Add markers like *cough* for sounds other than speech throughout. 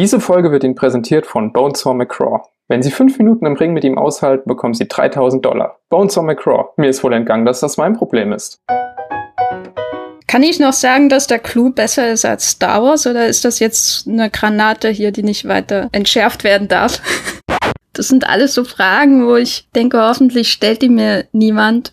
Diese Folge wird Ihnen präsentiert von Bonesaw McCraw. Wenn Sie fünf Minuten im Ring mit ihm aushalten, bekommen Sie 3000 Dollar. Bonesaw McCraw. Mir ist wohl entgangen, dass das mein Problem ist. Kann ich noch sagen, dass der Clou besser ist als Star Wars oder ist das jetzt eine Granate hier, die nicht weiter entschärft werden darf? *laughs* Das sind alles so Fragen, wo ich denke, hoffentlich stellt die mir niemand.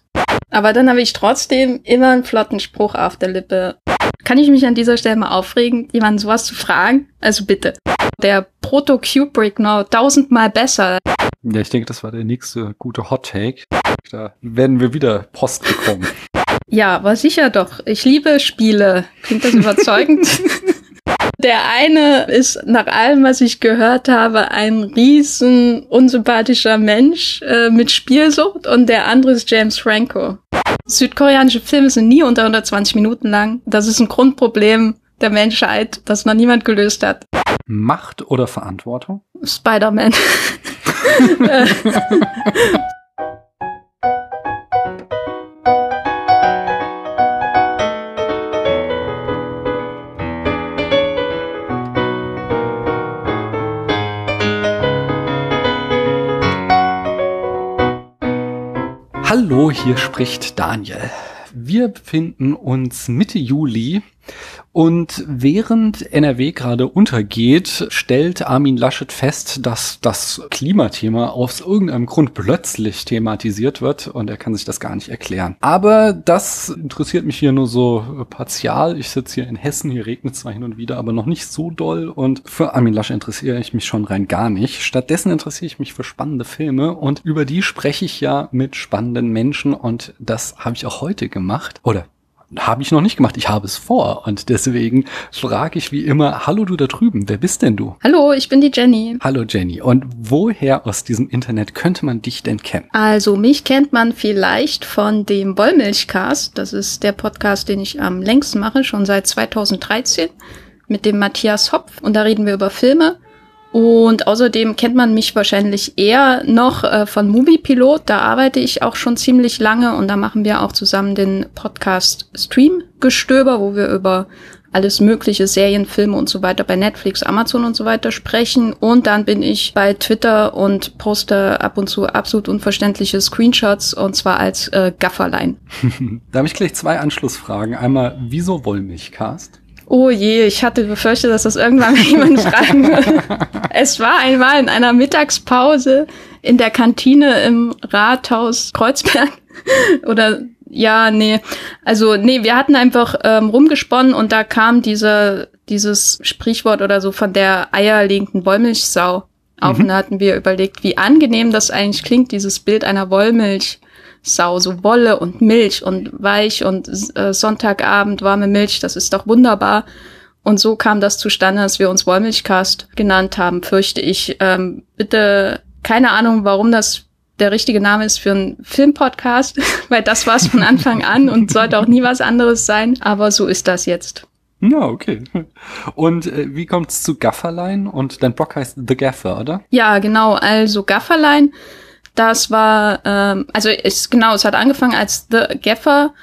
Aber dann habe ich trotzdem immer einen flotten Spruch auf der Lippe. Kann ich mich an dieser Stelle mal aufregen, jemanden sowas zu fragen? Also bitte. Der Proto-Kubrick noch tausendmal besser. Ja, ich denke, das war der nächste gute Hot Take. Da werden wir wieder Post bekommen. Ja, aber sicher doch. Ich liebe Spiele. Klingt das überzeugend? *laughs* Der eine ist nach allem, was ich gehört habe, ein riesen unsympathischer Mensch äh, mit Spielsucht und der andere ist James Franco. Südkoreanische Filme sind nie unter 120 Minuten lang. Das ist ein Grundproblem der Menschheit, das noch niemand gelöst hat. Macht oder Verantwortung? Spider-Man. Hallo, hier spricht Daniel. Wir befinden uns Mitte Juli und während NRW gerade untergeht, stellt Armin Laschet fest, dass das Klimathema aus irgendeinem Grund plötzlich thematisiert wird und er kann sich das gar nicht erklären. Aber das interessiert mich hier nur so partial. Ich sitze hier in Hessen, hier regnet zwar hin und wieder, aber noch nicht so doll und für Armin Laschet interessiere ich mich schon rein gar nicht. Stattdessen interessiere ich mich für spannende Filme und über die spreche ich ja mit spannenden Menschen und das habe ich auch heute gemacht. Oder habe ich noch nicht gemacht. Ich habe es vor. Und deswegen frage ich wie immer, hallo du da drüben, wer bist denn du? Hallo, ich bin die Jenny. Hallo Jenny. Und woher aus diesem Internet könnte man dich denn kennen? Also mich kennt man vielleicht von dem Wollmilchcast. Das ist der Podcast, den ich am längsten mache, schon seit 2013 mit dem Matthias Hopf. Und da reden wir über Filme. Und außerdem kennt man mich wahrscheinlich eher noch äh, von Movie Pilot. Da arbeite ich auch schon ziemlich lange und da machen wir auch zusammen den Podcast Stream Gestöber, wo wir über alles mögliche Serien, Filme und so weiter bei Netflix, Amazon und so weiter sprechen. Und dann bin ich bei Twitter und poste ab und zu absolut unverständliche Screenshots und zwar als äh, Gafferlein. *laughs* da habe ich gleich zwei Anschlussfragen. Einmal, wieso Wollmilchcast? Oh je, ich hatte befürchtet, dass das irgendwann jemand *laughs* schreiben würde. Es war einmal in einer Mittagspause in der Kantine im Rathaus Kreuzberg *laughs* oder ja, nee. Also, nee, wir hatten einfach ähm, rumgesponnen und da kam diese, dieses Sprichwort oder so von der eierlegenden Wollmilchsau auf. Mhm. Und da hatten wir überlegt, wie angenehm das eigentlich klingt, dieses Bild einer Wollmilch. Sau, so Wolle und Milch und weich und äh, Sonntagabend warme Milch, das ist doch wunderbar. Und so kam das zustande, dass wir uns Wollmilchcast genannt haben, fürchte ich. Ähm, bitte, keine Ahnung, warum das der richtige Name ist für einen Filmpodcast, *laughs* weil das war es von Anfang an und sollte auch nie was anderes sein. Aber so ist das jetzt. Ja, okay. Und äh, wie kommt's zu Gafferlein? Und dein Blog heißt The Gaffer, oder? Ja, genau. Also Gafferlein das war, ähm, also ist genau, es hat angefangen als The Gaffer.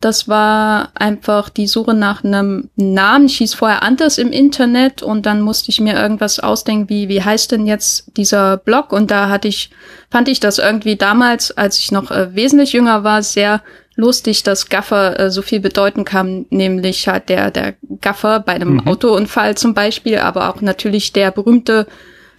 Das war einfach die Suche nach einem Namen. Ich hieß vorher anders im Internet und dann musste ich mir irgendwas ausdenken, wie, wie heißt denn jetzt dieser Blog? Und da hatte ich, fand ich das irgendwie damals, als ich noch äh, wesentlich jünger war, sehr lustig, dass Gaffer äh, so viel bedeuten kann, nämlich halt der, der Gaffer bei einem mhm. Autounfall zum Beispiel, aber auch natürlich der berühmte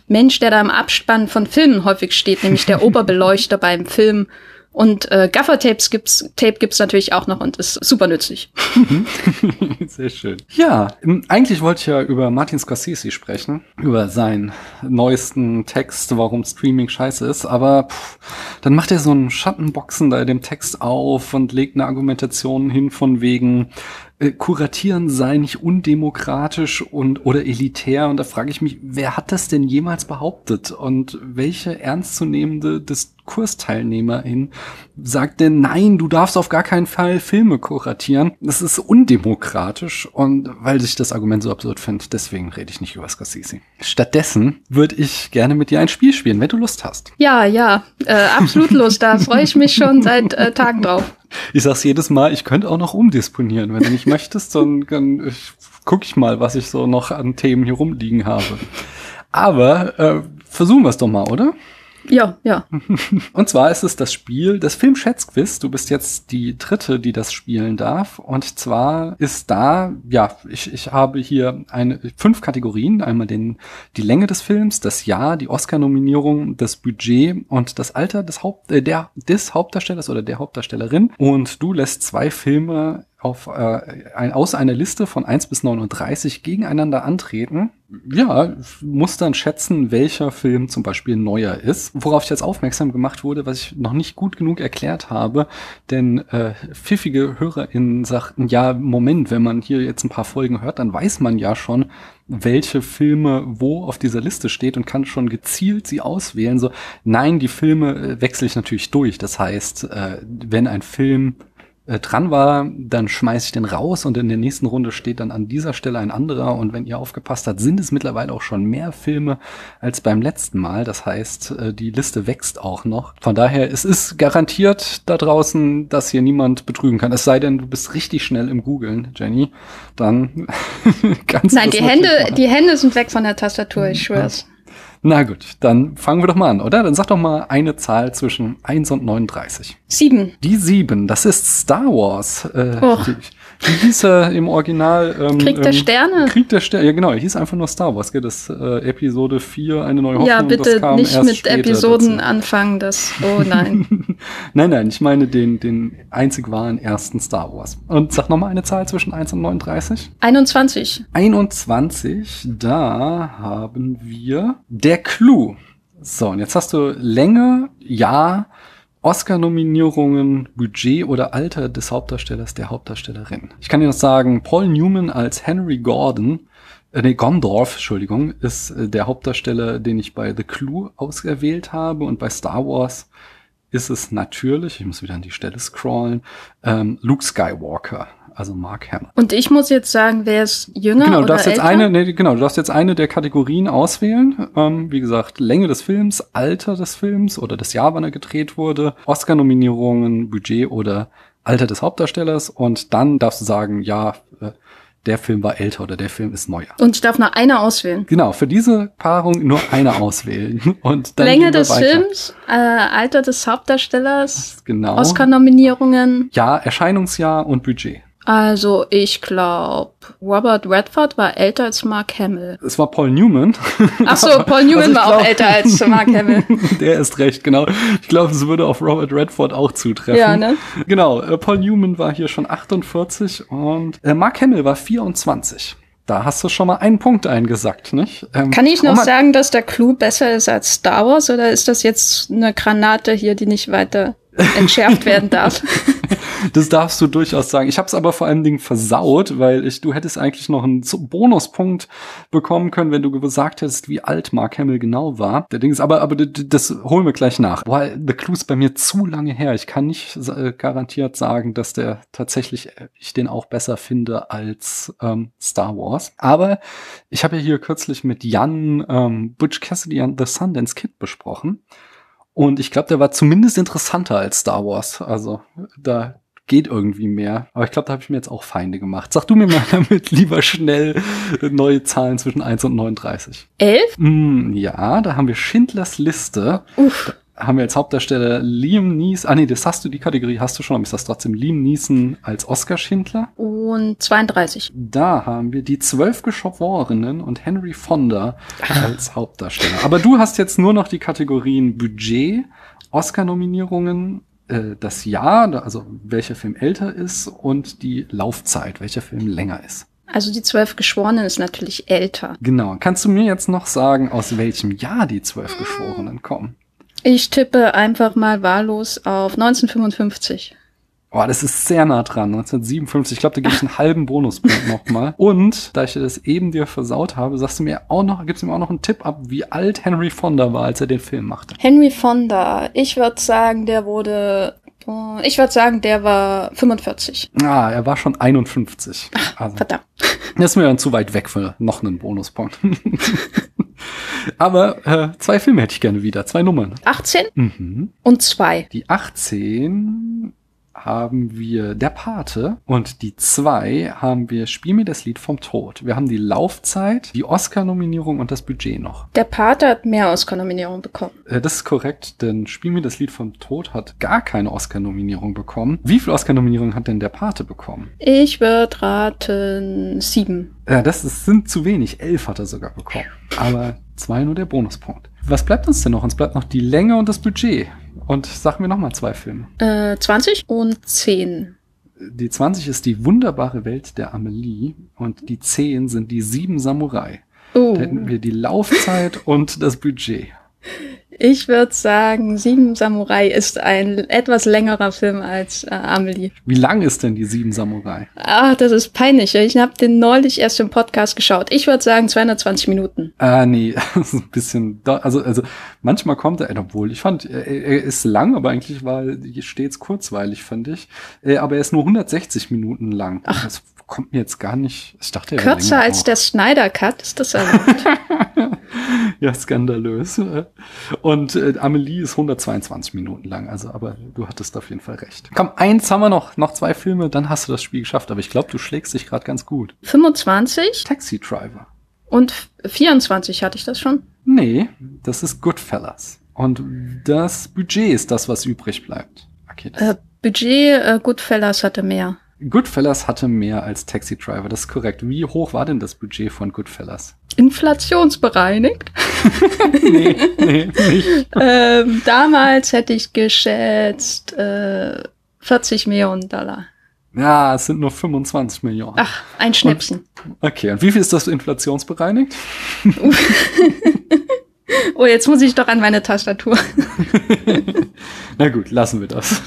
Mensch, der da im Abspann von Filmen häufig steht, nämlich der *laughs* Oberbeleuchter beim Film. Und äh, Gaffer-Tapes gibt's, Tape gibt's natürlich auch noch und ist super nützlich. *laughs* Sehr schön. Ja, eigentlich wollte ich ja über Martin Scorsese sprechen, über seinen neuesten Text, warum Streaming scheiße ist, aber pff, dann macht er so einen Schattenboxen da in dem Text auf und legt eine Argumentation hin von wegen, äh, kuratieren sei nicht undemokratisch und oder elitär und da frage ich mich, wer hat das denn jemals behauptet und welche ernstzunehmende Diskursteilnehmerin sagt denn nein, du darfst auf gar keinen Fall Filme kuratieren. Das ist undemokratisch und weil ich das Argument so absurd finde, deswegen rede ich nicht über Scorsese. Stattdessen würde ich gerne mit dir ein Spiel spielen, wenn du Lust hast. Ja, ja, äh, absolut Lust. Da freue ich mich schon seit äh, Tagen drauf. Ich sag's jedes Mal, ich könnte auch noch umdisponieren. Wenn du nicht möchtest, dann, dann ich gucke ich mal, was ich so noch an Themen hier rumliegen habe. Aber äh, versuchen wir es doch mal, oder? Ja, ja. *laughs* Und zwar ist es das Spiel des Filmschätzquiz. Du bist jetzt die dritte, die das spielen darf. Und zwar ist da, ja, ich, ich habe hier eine, fünf Kategorien. Einmal den, die Länge des Films, das Jahr, die Oscar-Nominierung, das Budget und das Alter des, Haupt, äh, der, des Hauptdarstellers oder der Hauptdarstellerin. Und du lässt zwei Filme auf, äh, ein, aus einer Liste von 1 bis 39 gegeneinander antreten. Ja, muss dann schätzen, welcher Film zum Beispiel neuer ist. Worauf ich jetzt aufmerksam gemacht wurde, was ich noch nicht gut genug erklärt habe, denn äh, pfiffige HörerInnen sagten, ja, Moment, wenn man hier jetzt ein paar Folgen hört, dann weiß man ja schon, welche Filme wo auf dieser Liste steht und kann schon gezielt sie auswählen. So, nein, die Filme äh, wechsle ich natürlich durch. Das heißt, äh, wenn ein Film äh, dran war, dann schmeiße ich den raus und in der nächsten Runde steht dann an dieser Stelle ein anderer. Und wenn ihr aufgepasst habt, sind es mittlerweile auch schon mehr Filme als beim letzten Mal. Das heißt, äh, die Liste wächst auch noch. Von daher, es ist garantiert da draußen, dass hier niemand betrügen kann. Es sei denn, du bist richtig schnell im Googlen, Jenny. Dann *laughs* kannst Nein, du die Hände, machen. die Hände sind weg von der Tastatur, ich schwör's. Na gut, dann fangen wir doch mal an, oder? Dann sag doch mal eine Zahl zwischen 1 und 39. Sieben. Die sieben, das ist Star Wars. Äh, die, wie hieß er im Original? Ähm, Krieg der ähm, Sterne. Krieg der Sterne, ja genau, er hieß einfach nur Star Wars, gell? Das äh, Episode 4, eine neue Hoffnung. Ja, bitte nicht mit Episoden dazu. anfangen, das, oh nein. *laughs* nein, nein, ich meine den, den einzig wahren ersten Star Wars. Und sag nochmal eine Zahl zwischen 1 und 39. 21. 21, da haben wir der Clou. So, und jetzt hast du Länge, ja, Oscar-Nominierungen, Budget oder Alter des Hauptdarstellers, der Hauptdarstellerin. Ich kann dir noch sagen, Paul Newman als Henry Gordon, äh, nee, Gondorf, Entschuldigung, ist äh, der Hauptdarsteller, den ich bei The Clue ausgewählt habe und bei Star Wars ist es natürlich, ich muss wieder an die Stelle scrollen, ähm, Luke Skywalker also Mark Hamill. Und ich muss jetzt sagen, wer ist jünger genau, du darfst jetzt eine, nee, genau, du darfst jetzt eine der Kategorien auswählen. Ähm, wie gesagt, Länge des Films, Alter des Films oder das Jahr, wann er gedreht wurde, Oscar-Nominierungen, Budget oder Alter des Hauptdarstellers und dann darfst du sagen, ja, äh, der Film war älter oder der Film ist neuer. Und ich darf nur eine auswählen. Genau, für diese Paarung nur eine auswählen. *laughs* Und dann Länge des weiter. Films, äh, Alter des Hauptdarstellers, genau. Oscar-Nominierungen. Ja, Erscheinungsjahr und Budget. Also ich glaube, Robert Redford war älter als Mark Hamill. Es war Paul Newman. Ach so, Paul Newman also war glaub, auch älter als Mark Hamill. *laughs* Der ist recht, genau. Ich glaube, es würde auf Robert Redford auch zutreffen. Ja, ne? Genau, äh, Paul Newman war hier schon 48 und äh, Mark Hamill war 24. Da hast du schon mal einen Punkt eingesackt, nicht? Ähm, Kann ich noch sagen, dass der Clou besser ist als Star Wars oder ist das jetzt eine Granate hier, die nicht weiter entschärft werden darf. *laughs* das darfst du durchaus sagen. Ich habe es aber vor allen Dingen versaut, weil ich, du hättest eigentlich noch einen Bonuspunkt bekommen können, wenn du gesagt hättest, wie alt Mark Hamill genau war. Der Ding ist, aber, aber das holen wir gleich nach. Weil The Clue ist bei mir zu lange her. Ich kann nicht äh, garantiert sagen, dass der tatsächlich, äh, ich den auch besser finde als ähm, Star Wars. Aber ich habe ja hier kürzlich mit Jan ähm, Butch Cassidy and the Sundance Kid besprochen. Und ich glaube, der war zumindest interessanter als Star Wars. Also da geht irgendwie mehr. Aber ich glaube, da habe ich mir jetzt auch Feinde gemacht. Sag du mir mal *laughs* damit lieber schnell neue Zahlen zwischen 1 und 39. 11? Mm, ja, da haben wir Schindlers Liste. Uff haben wir als Hauptdarsteller Liam Neeson. Ah nee, das hast du, die Kategorie hast du schon, aber ist das trotzdem Liam Neeson als Oscar-Schindler. Und 32. Da haben wir die zwölf Geschworenen und Henry Fonda als *laughs* Hauptdarsteller. Aber du hast jetzt nur noch die Kategorien Budget, Oscar-Nominierungen, äh, das Jahr, also welcher Film älter ist und die Laufzeit, welcher Film länger ist. Also die zwölf Geschworenen ist natürlich älter. Genau. Kannst du mir jetzt noch sagen, aus welchem Jahr die zwölf Geschworenen kommen? Ich tippe einfach mal wahllos auf 1955. Oh, das ist sehr nah dran. 1957. Ich glaube, da gibt es einen halben Bonuspunkt nochmal. *laughs* Und da ich das eben dir versaut habe, sagst du mir auch noch, gibst du mir auch noch einen Tipp ab, wie alt Henry Fonda war, als er den Film machte. Henry Fonda, ich würde sagen, der wurde äh, ich würde sagen, der war 45. Ah, er war schon 51. Ach, also, verdammt. Das ist mir dann zu weit weg für noch einen Bonuspunkt. *laughs* Aber äh, zwei Filme hätte ich gerne wieder, zwei Nummern. 18 mhm. und zwei. Die 18 haben wir Der Pate und die zwei haben wir Spiel mir das Lied vom Tod. Wir haben die Laufzeit, die Oscar-Nominierung und das Budget noch. Der Pate hat mehr Oscar-Nominierungen bekommen. Äh, Das ist korrekt, denn Spiel mir das Lied vom Tod hat gar keine Oscar-Nominierung bekommen. Wie viele Oscar-Nominierungen hat denn Der Pate bekommen? Ich würde raten sieben. Ja, das ist, sind zu wenig. Elf hat er sogar bekommen. Aber zwei nur der Bonuspunkt. Was bleibt uns denn noch? Uns bleibt noch die Länge und das Budget. Und sag mir noch mal zwei Filme. Äh, 20 und 10. Die 20 ist die wunderbare Welt der Amelie und die 10 sind die sieben Samurai. Oh. Da hätten wir die Laufzeit *laughs* und das Budget. Ich würde sagen, Sieben Samurai ist ein etwas längerer Film als äh, Amelie. Wie lang ist denn die sieben Samurai? Ah, das ist peinlich. Ich habe den neulich erst im Podcast geschaut. Ich würde sagen 220 Minuten. Ah, nee, *laughs* das ist ein bisschen, also, also, manchmal kommt er, obwohl, ich fand, er, er ist lang, aber eigentlich war er stets kurzweilig, fand ich. Äh, Aber er ist nur 160 Minuten lang. Ach. Das kommt mir jetzt gar nicht, ich dachte, er Kürzer als auch. der Snyder Cut ist das erlaubt. *laughs* Ja, skandalös. Und äh, Amelie ist 122 Minuten lang, also, aber du hattest auf jeden Fall recht. Komm, eins haben wir noch, noch zwei Filme, dann hast du das Spiel geschafft, aber ich glaube, du schlägst dich gerade ganz gut. 25 Taxi Driver. und 24 hatte ich das schon. Nee, das ist Goodfellas. Und das Budget ist das, was übrig bleibt. Okay, das Äh, Budget äh, Goodfellas hatte mehr. Goodfellas hatte mehr als Taxi Driver, das ist korrekt. Wie hoch war denn das Budget von Goodfellas? Inflationsbereinigt. *laughs* nee, nee, nicht. *laughs* ähm, damals hätte ich geschätzt äh, 40 Millionen Dollar. Ja, es sind nur 25 Millionen. Ach, ein Schnäppchen. Okay, und wie viel ist das inflationsbereinigt? *laughs* Oh, jetzt muss ich doch an meine Tastatur. *laughs* Na gut, lassen wir das.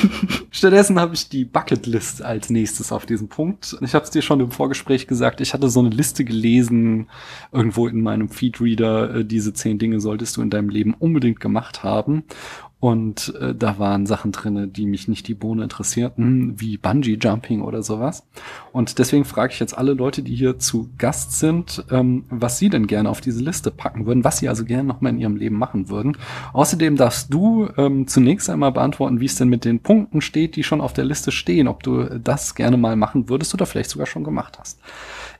*laughs* Stattdessen habe ich die Bucketlist als nächstes auf diesem Punkt. Ich habe es dir schon im Vorgespräch gesagt, ich hatte so eine Liste gelesen, irgendwo in meinem Feedreader, äh, diese zehn Dinge solltest du in deinem Leben unbedingt gemacht haben. Und äh, da waren Sachen drinne, die mich nicht die Bohne interessierten, wie Bungee Jumping oder sowas. Und deswegen frage ich jetzt alle Leute, die hier zu Gast sind, ähm, was sie denn gerne auf diese Liste packen würden, was sie also gerne noch mal in ihrem Leben machen würden. Außerdem darfst du ähm, zunächst einmal beantworten, wie es denn mit den Punkten steht, die schon auf der Liste stehen, ob du das gerne mal machen würdest oder vielleicht sogar schon gemacht hast.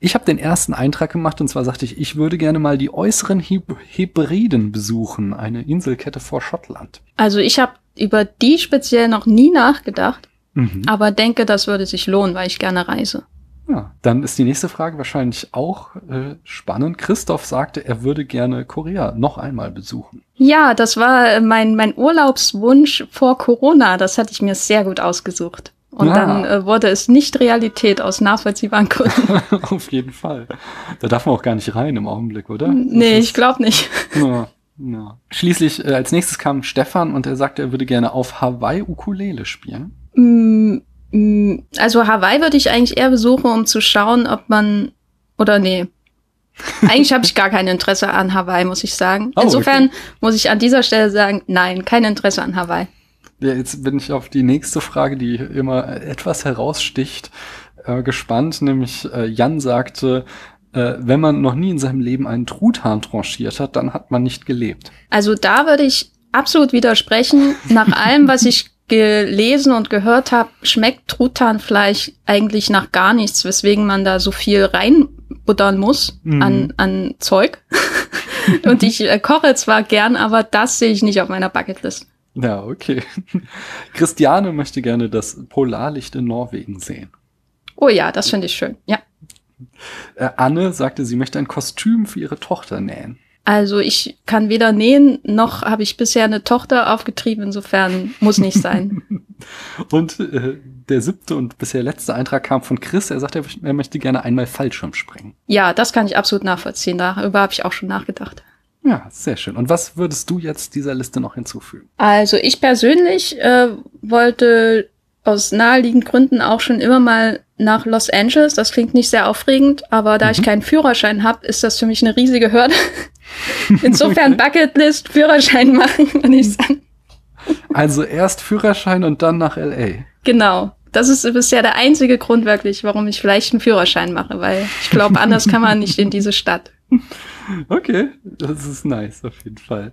Ich habe den ersten Eintrag gemacht und zwar sagte ich, ich würde gerne mal die äußeren Heb Hebriden besuchen, eine Inselkette vor Schottland. Also ich habe über die speziell noch nie nachgedacht, Mhm. aber denke, das würde sich lohnen, weil ich gerne reise. Ja, dann ist die nächste Frage wahrscheinlich auch äh, spannend. Christoph sagte, er würde gerne Korea noch einmal besuchen. Ja, das war mein, mein Urlaubswunsch vor Corona. Das hatte ich mir sehr gut ausgesucht. Und Ja. dann äh, wurde es nicht Realität aus nachvollziehbaren Gründen. *laughs* Auf jeden Fall. Da darf man auch gar nicht rein im Augenblick, oder? nee, Das ich glaube nicht. ist- *laughs* Ja, ja. Schließlich, äh, als nächstes kam Stefan und er sagte, er würde gerne auf Hawaii Ukulele spielen. Mm, mm, Also Hawaii würde ich eigentlich eher besuchen, um zu schauen, ob man oder nee. Eigentlich habe ich gar kein Interesse an Hawaii, muss ich sagen. Oh, Insofern muss ich an dieser Stelle sagen, nein, kein Interesse an Hawaii. Ja, jetzt bin ich auf die nächste Frage, die immer etwas heraussticht, äh, gespannt. Nämlich äh, Jan sagte, äh, wenn man noch nie in seinem Leben einen Truthahn tranchiert hat, dann hat man nicht gelebt. Also da würde ich absolut widersprechen. Nach allem, was ich gelesen und gehört habe, schmeckt Truthahnfleisch eigentlich nach gar nichts, weswegen man da so viel reinbuttern muss Mhm. an, an Zeug. *laughs* und ich äh, koche zwar gern, aber das sehe ich nicht auf meiner Bucketlist. Ja, okay. *laughs* Christiane möchte gerne das Polarlicht in Norwegen sehen. Oh ja, das finde ich schön. Ja. Äh, Anne sagte, sie möchte ein Kostüm für ihre Tochter nähen. Also ich kann weder nähen, noch habe ich bisher eine Tochter aufgetrieben, insofern muss nicht sein. *laughs* Und äh, der siebte und bisher letzte Eintrag kam von Chris. Er sagte, er möchte gerne einmal Fallschirm springen. ja, das kann ich absolut nachvollziehen. Darüber habe ich auch schon nachgedacht. Ja, sehr schön. Und was würdest du jetzt dieser Liste noch hinzufügen? Also ich persönlich äh, wollte aus naheliegenden Gründen auch schon immer mal nach Los Angeles. Das klingt nicht sehr aufregend, aber da ich Mhm. keinen Führerschein habe, ist das für mich eine riesige Hürde. *laughs* Insofern Bucketlist, Führerschein machen, *laughs* würde ich sagen. Also erst Führerschein und dann nach LA. Genau. Das ist bisher der einzige Grund wirklich, warum ich vielleicht einen Führerschein mache, weil ich glaube, anders kann man nicht in diese Stadt. Okay, das ist nice auf jeden Fall.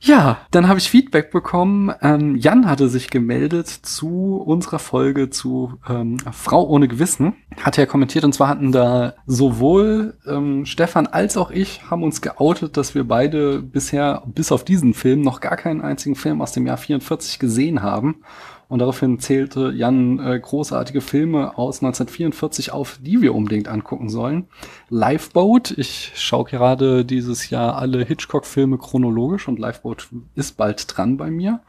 Ja, dann habe ich Feedback bekommen. Ähm, Jan hatte sich gemeldet zu unserer Folge zu ähm, Frau ohne Gewissen. Hat er kommentiert und zwar hatten da sowohl ähm, Stefan als auch ich haben uns geoutet, dass wir beide bisher bis auf diesen Film noch gar keinen einzigen Film aus dem Jahr 44 gesehen haben. Und daraufhin zählte Jan äh, großartige Filme aus 1944 auf, die wir unbedingt angucken sollen. Lifeboat, ich schaue gerade dieses Jahr alle Hitchcock-Filme chronologisch und Lifeboat ist bald dran bei mir.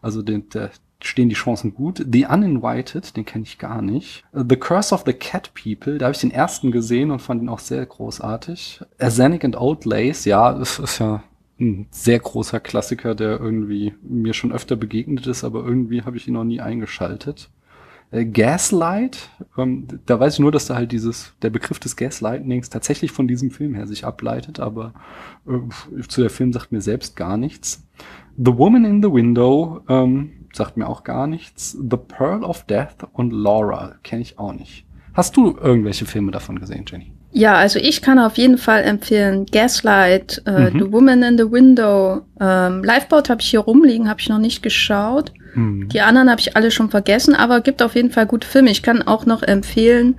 Also den, der, stehen die Chancen gut. The Uninvited, den kenne ich gar nicht. The Curse of the Cat People, da habe ich den ersten gesehen und fand ihn auch sehr großartig. Arsenic and Old Lace, ja, das ist ja ein sehr großer Klassiker, der irgendwie mir schon öfter begegnet ist, aber irgendwie habe ich ihn noch nie eingeschaltet. Äh, Gaslight, ähm, da weiß ich nur, dass da halt dieses, der Begriff des Gaslightnings tatsächlich von diesem Film her sich ableitet, aber äh, zu der Film sagt mir selbst gar nichts. The Woman in the Window ähm, sagt mir auch gar nichts. The Pearl of Death und Laura kenne ich auch nicht. Hast du irgendwelche Filme davon gesehen, Jenny? Ja, also ich kann auf jeden Fall empfehlen Gaslight, äh, mhm. The Woman in the Window, ähm, Lifeboat habe ich hier rumliegen, habe ich noch nicht geschaut. Mhm. Die anderen habe ich alle schon vergessen, aber gibt auf jeden Fall gute Filme. Ich kann auch noch empfehlen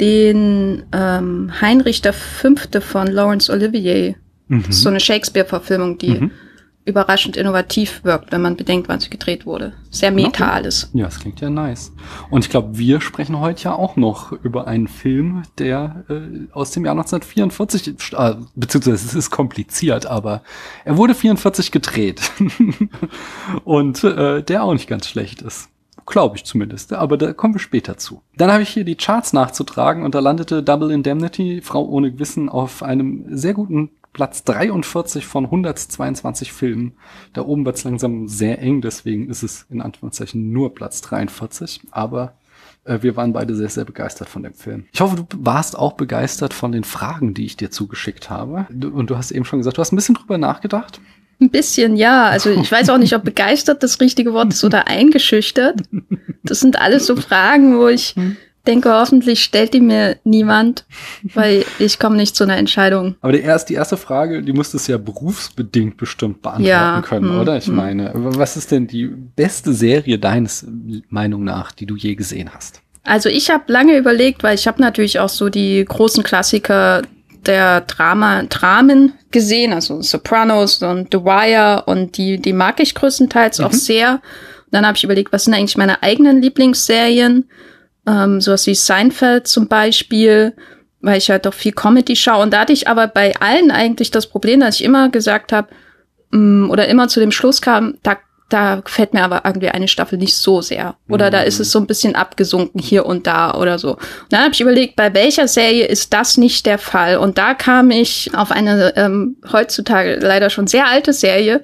den ähm, Heinrich der Fünfte von Laurence Olivier. Mhm. Das ist so eine Shakespeare-Verfilmung, die mhm überraschend innovativ wirkt, wenn man bedenkt, wann sie gedreht wurde. Sehr meta okay. alles. Ja, das klingt ja nice. Und ich glaube, wir sprechen heute ja auch noch über einen Film, der äh, aus dem Jahr 1944, äh, beziehungsweise es ist kompliziert, aber er wurde 44 gedreht. *laughs* Und äh, der auch nicht ganz schlecht ist. Glaube ich zumindest, aber da kommen wir später zu. Dann habe ich hier die Charts nachzutragen und da landete Double Indemnity, Frau ohne Gewissen, auf einem sehr guten Platz 43 von 122 Filmen. Da oben wird es langsam sehr eng, deswegen ist es in Anführungszeichen nur Platz 43. Aber äh, wir waren beide sehr, sehr begeistert von dem Film. Ich hoffe, du warst auch begeistert von den Fragen, die ich dir zugeschickt habe. Und du hast eben schon gesagt, du hast ein bisschen drüber nachgedacht. Ein bisschen, ja. Also ich weiß auch nicht, ob begeistert das richtige Wort ist oder eingeschüchtert. Das sind alles so Fragen, wo ich hm denke, hoffentlich stellt die mir niemand, weil ich komme nicht zu einer Entscheidung. Aber die erste, die erste Frage, die musstest du ja berufsbedingt bestimmt beantworten ja, können, hm, oder? Ich hm. meine, was ist denn die beste Serie deines Meinung nach, die du je gesehen hast? Also ich habe lange überlegt, weil ich habe natürlich auch so die großen Klassiker der Drama, Dramen gesehen, also Sopranos und The Wire und die, die mag ich größtenteils mhm. auch sehr. Und dann habe ich überlegt, was sind eigentlich meine eigenen Lieblingsserien? Ähm, sowas wie Seinfeld zum Beispiel, weil ich halt doch viel Comedy schaue. Und da hatte ich aber bei allen eigentlich das Problem, dass ich immer gesagt habe, mm, oder immer zu dem Schluss kam, da, da gefällt mir aber irgendwie eine Staffel nicht so sehr. Oder mhm. da ist es so ein bisschen abgesunken hier und da oder so. Und dann habe ich überlegt, bei welcher Serie ist das nicht der Fall? Und da kam ich auf eine ähm, heutzutage leider schon sehr alte Serie,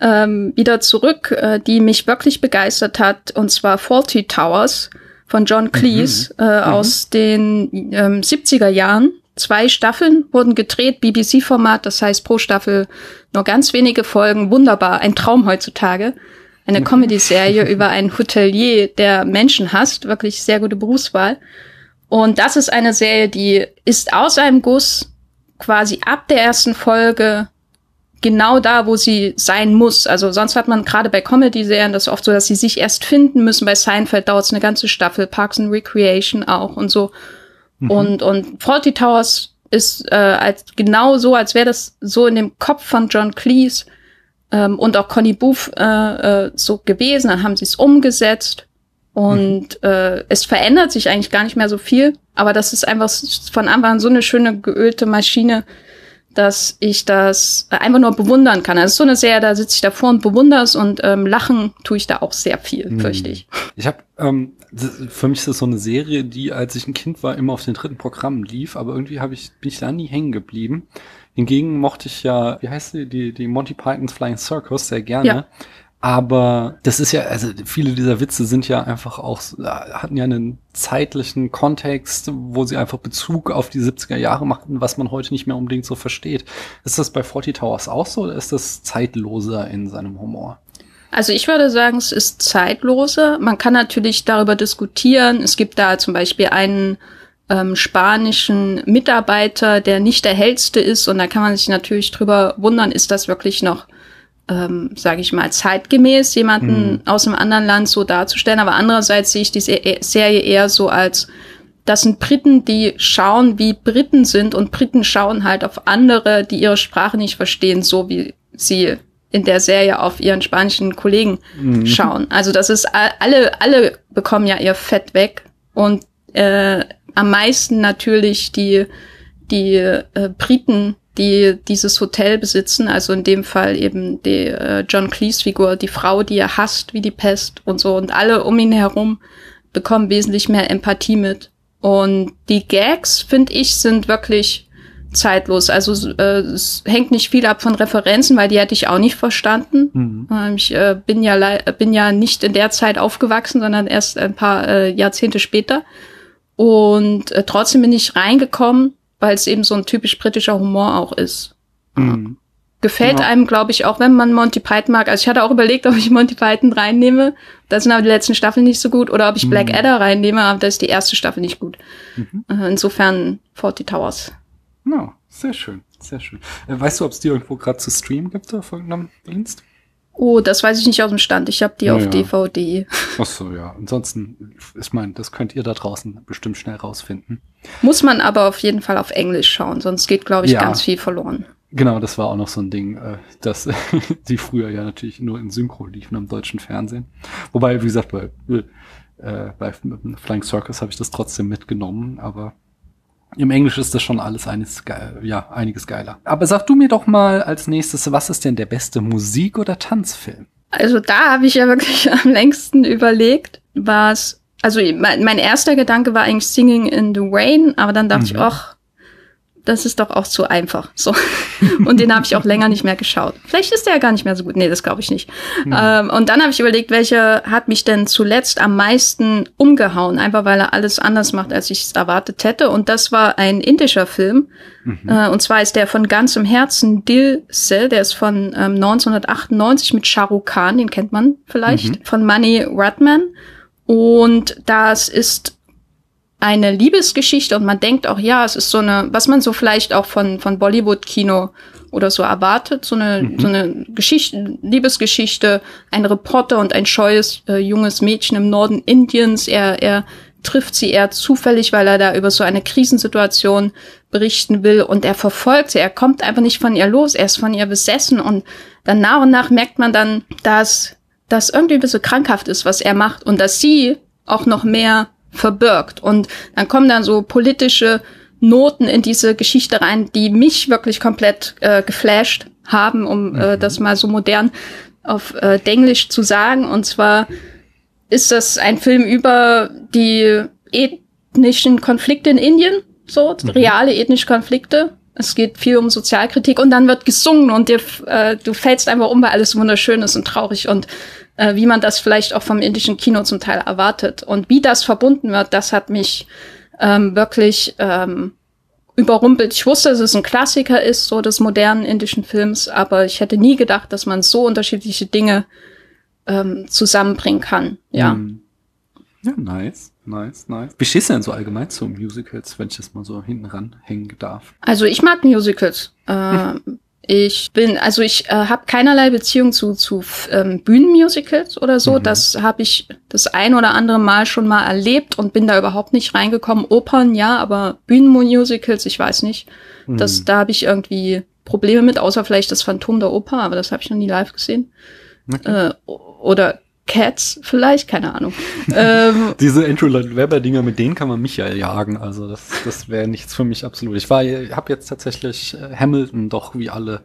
ähm, wieder zurück, äh, die mich wirklich begeistert hat, und zwar Faulty Towers von John Cleese mhm. Äh, mhm. aus den ähm, 70er Jahren. Zwei Staffeln wurden gedreht, BBC-Format, das heißt pro Staffel nur ganz wenige Folgen. Wunderbar, ein Traum heutzutage. Eine Comedy-Serie *laughs* über einen Hotelier, der Menschen hasst. Wirklich sehr gute Berufswahl. Und das ist eine Serie, die ist aus einem Guss quasi ab der ersten Folge genau da, wo sie sein muss. Also sonst hat man gerade bei Comedy-Serien das oft so, dass sie sich erst finden müssen. Bei Seinfeld dauert es eine ganze Staffel, Parks and Recreation auch und so. Mhm. Und, und Forty Towers ist äh, als genau so, als wäre das so in dem Kopf von John Cleese ähm, und auch Connie Booth äh, äh, so gewesen. Dann haben sie es umgesetzt und mhm. äh, es verändert sich eigentlich gar nicht mehr so viel. Aber das ist einfach von Anfang an so eine schöne geölte Maschine, dass ich das einfach nur bewundern kann. Also es ist so eine Serie, da sitze ich davor und bewundere es und ähm, lachen tue ich da auch sehr viel, mhm. fürchte ich. Ich habe, ähm, für mich ist das so eine Serie, die, als ich ein Kind war, immer auf den dritten Programmen lief, aber irgendwie habe ich, bin ich da nie hängen geblieben. Hingegen mochte ich ja, wie heißt die, die, die Monty Pythons Flying Circus sehr gerne. Ja. Aber das ist ja, also viele dieser Witze sind ja einfach auch, hatten ja einen zeitlichen Kontext, wo sie einfach Bezug auf die 70er Jahre machten, was man heute nicht mehr unbedingt so versteht. Ist das bei Forty Towers auch so oder ist das zeitloser in seinem Humor? Also ich würde sagen, es ist zeitloser. Man kann natürlich darüber diskutieren. Es gibt da zum Beispiel einen ähm, spanischen Mitarbeiter, der nicht der hellste ist und da kann man sich natürlich drüber wundern, ist das wirklich noch ähm, sage ich mal, zeitgemäß, jemanden mhm. aus einem anderen Land so darzustellen. Aber andererseits sehe ich die Serie eher so als, das sind Briten, die schauen, wie Briten sind und Briten schauen halt auf andere, die ihre Sprache nicht verstehen, so wie sie in der Serie auf ihren spanischen Kollegen mhm. schauen. Also das ist alle, alle bekommen ja ihr Fett weg und äh, am meisten natürlich die die äh, Briten, die dieses Hotel besitzen, also in dem Fall eben die äh, John Cleese Figur, die Frau, die er hasst wie die Pest und so und alle um ihn herum bekommen wesentlich mehr Empathie mit. Und die Gags, finde ich, sind wirklich zeitlos. Also äh, es hängt nicht viel ab von Referenzen, weil die hätte ich auch nicht verstanden. Mhm. Ähm, ich äh, bin ja bin ja nicht in der Zeit aufgewachsen, sondern erst ein paar äh, Jahrzehnte später. Und äh, trotzdem bin ich reingekommen weil es eben so ein typisch britischer Humor auch ist. Mhm. Gefällt ja. einem, glaube ich, auch wenn man Monty Python mag. Also ich hatte auch überlegt, ob ich Monty Python reinnehme. Da sind aber die letzten Staffeln nicht so gut. Oder ob ich mhm. Black Adder reinnehme, aber da ist die erste Staffel nicht gut. Mhm. Insofern 40 Towers. Ja, sehr schön, sehr schön. Äh, weißt du, ob es die irgendwo gerade zu streamen gibt auf irgendeinem Dienst? Oh, das weiß ich nicht aus dem Stand. Ich habe die ja, auf ja. DVD. Ach so, ja. Ansonsten, ich meine, das könnt ihr da draußen bestimmt schnell rausfinden. Muss man aber auf jeden Fall auf Englisch schauen, sonst geht, glaube ich, ja. ganz viel verloren. Genau, das war auch noch so ein Ding, äh, dass *laughs* die früher ja natürlich nur in Synchro liefen am deutschen Fernsehen. Wobei, wie gesagt, bei, äh, bei Flying Circus habe ich das trotzdem mitgenommen, aber im Englisch ist das schon alles eines, ja, einiges geiler. Aber sag du mir doch mal als nächstes, was ist denn der beste Musik- oder Tanzfilm? Also da habe ich ja *laughs* wirklich am längsten überlegt, was, also mein, mein erster Gedanke war eigentlich Singing in the Rain, aber dann dachte mhm. ich, ach, das ist doch auch zu einfach. So. *laughs* Und den habe ich auch länger nicht mehr geschaut. Vielleicht ist der ja gar nicht mehr so gut. Nee, das glaube ich nicht. Mhm. Ähm, und dann habe ich überlegt, welcher hat mich denn zuletzt am meisten umgehauen, einfach weil er alles anders macht, als ich es erwartet hätte. Und das war ein indischer Film. Mhm. Äh, und zwar ist der von ganzem Herzen Dil Se, der ist von ähm, 1998 mit Shah Rukh Khan, den kennt man vielleicht, mhm. von Mani Ratman. Und das ist eine Liebesgeschichte und man denkt auch, ja, es ist so eine, was man so vielleicht auch von, von Bollywood-Kino oder so erwartet, so eine, mhm. so eine Geschichte, Liebesgeschichte, ein Reporter und ein scheues äh, junges Mädchen im Norden Indiens. Er, er trifft sie eher zufällig, weil er da über so eine Krisensituation berichten will und er verfolgt sie. Er kommt einfach nicht von ihr los, er ist von ihr besessen und dann nach und nach merkt man dann, dass das irgendwie ein bisschen krankhaft ist, was er macht und dass sie auch noch mehr verbirgt. Und dann kommen dann so politische Noten in diese Geschichte rein, die mich wirklich komplett äh, geflasht haben, um äh, mhm. äh, das mal so modern auf äh, Denglisch zu sagen. Und zwar ist das ein Film über die ethnischen Konflikte in Indien, so mhm. reale ethnische Konflikte. Es geht viel um Sozialkritik und dann wird gesungen und dir, äh, du fällst einfach um, weil alles wunderschön ist und traurig und äh, wie man das vielleicht auch vom indischen Kino zum Teil erwartet. Und wie das verbunden wird, das hat mich ähm, wirklich ähm, überrumpelt. Ich wusste, dass es ein Klassiker ist, so des modernen indischen Films, aber ich hätte nie gedacht, dass man so unterschiedliche Dinge ähm, zusammenbringen kann. Ja. Mm. Ja, nice, nice, nice. Wie stehst du denn so allgemein zu Musicals, wenn ich das mal so hinten ranhängen darf? Also ich mag Musicals. Äh, *laughs* Ich bin, also ich äh, habe keinerlei Beziehung zu, zu ähm, Bühnenmusicals oder so. Mhm. Das habe ich das ein oder andere Mal schon mal erlebt und bin da überhaupt nicht reingekommen. Opern, ja, aber Bühnenmusicals, ich weiß nicht. Mhm. Das, da habe ich irgendwie Probleme mit, außer vielleicht das Phantom der Oper, aber das habe ich noch nie live gesehen. Okay. Äh, oder Cats vielleicht, keine Ahnung. ähm, *laughs* Diese Andrew Lloyd Webber Dinger, mit denen kann man mich ja jagen. Also das, das wäre nichts für mich absolut. Ich war, habe jetzt tatsächlich äh, Hamilton doch wie alle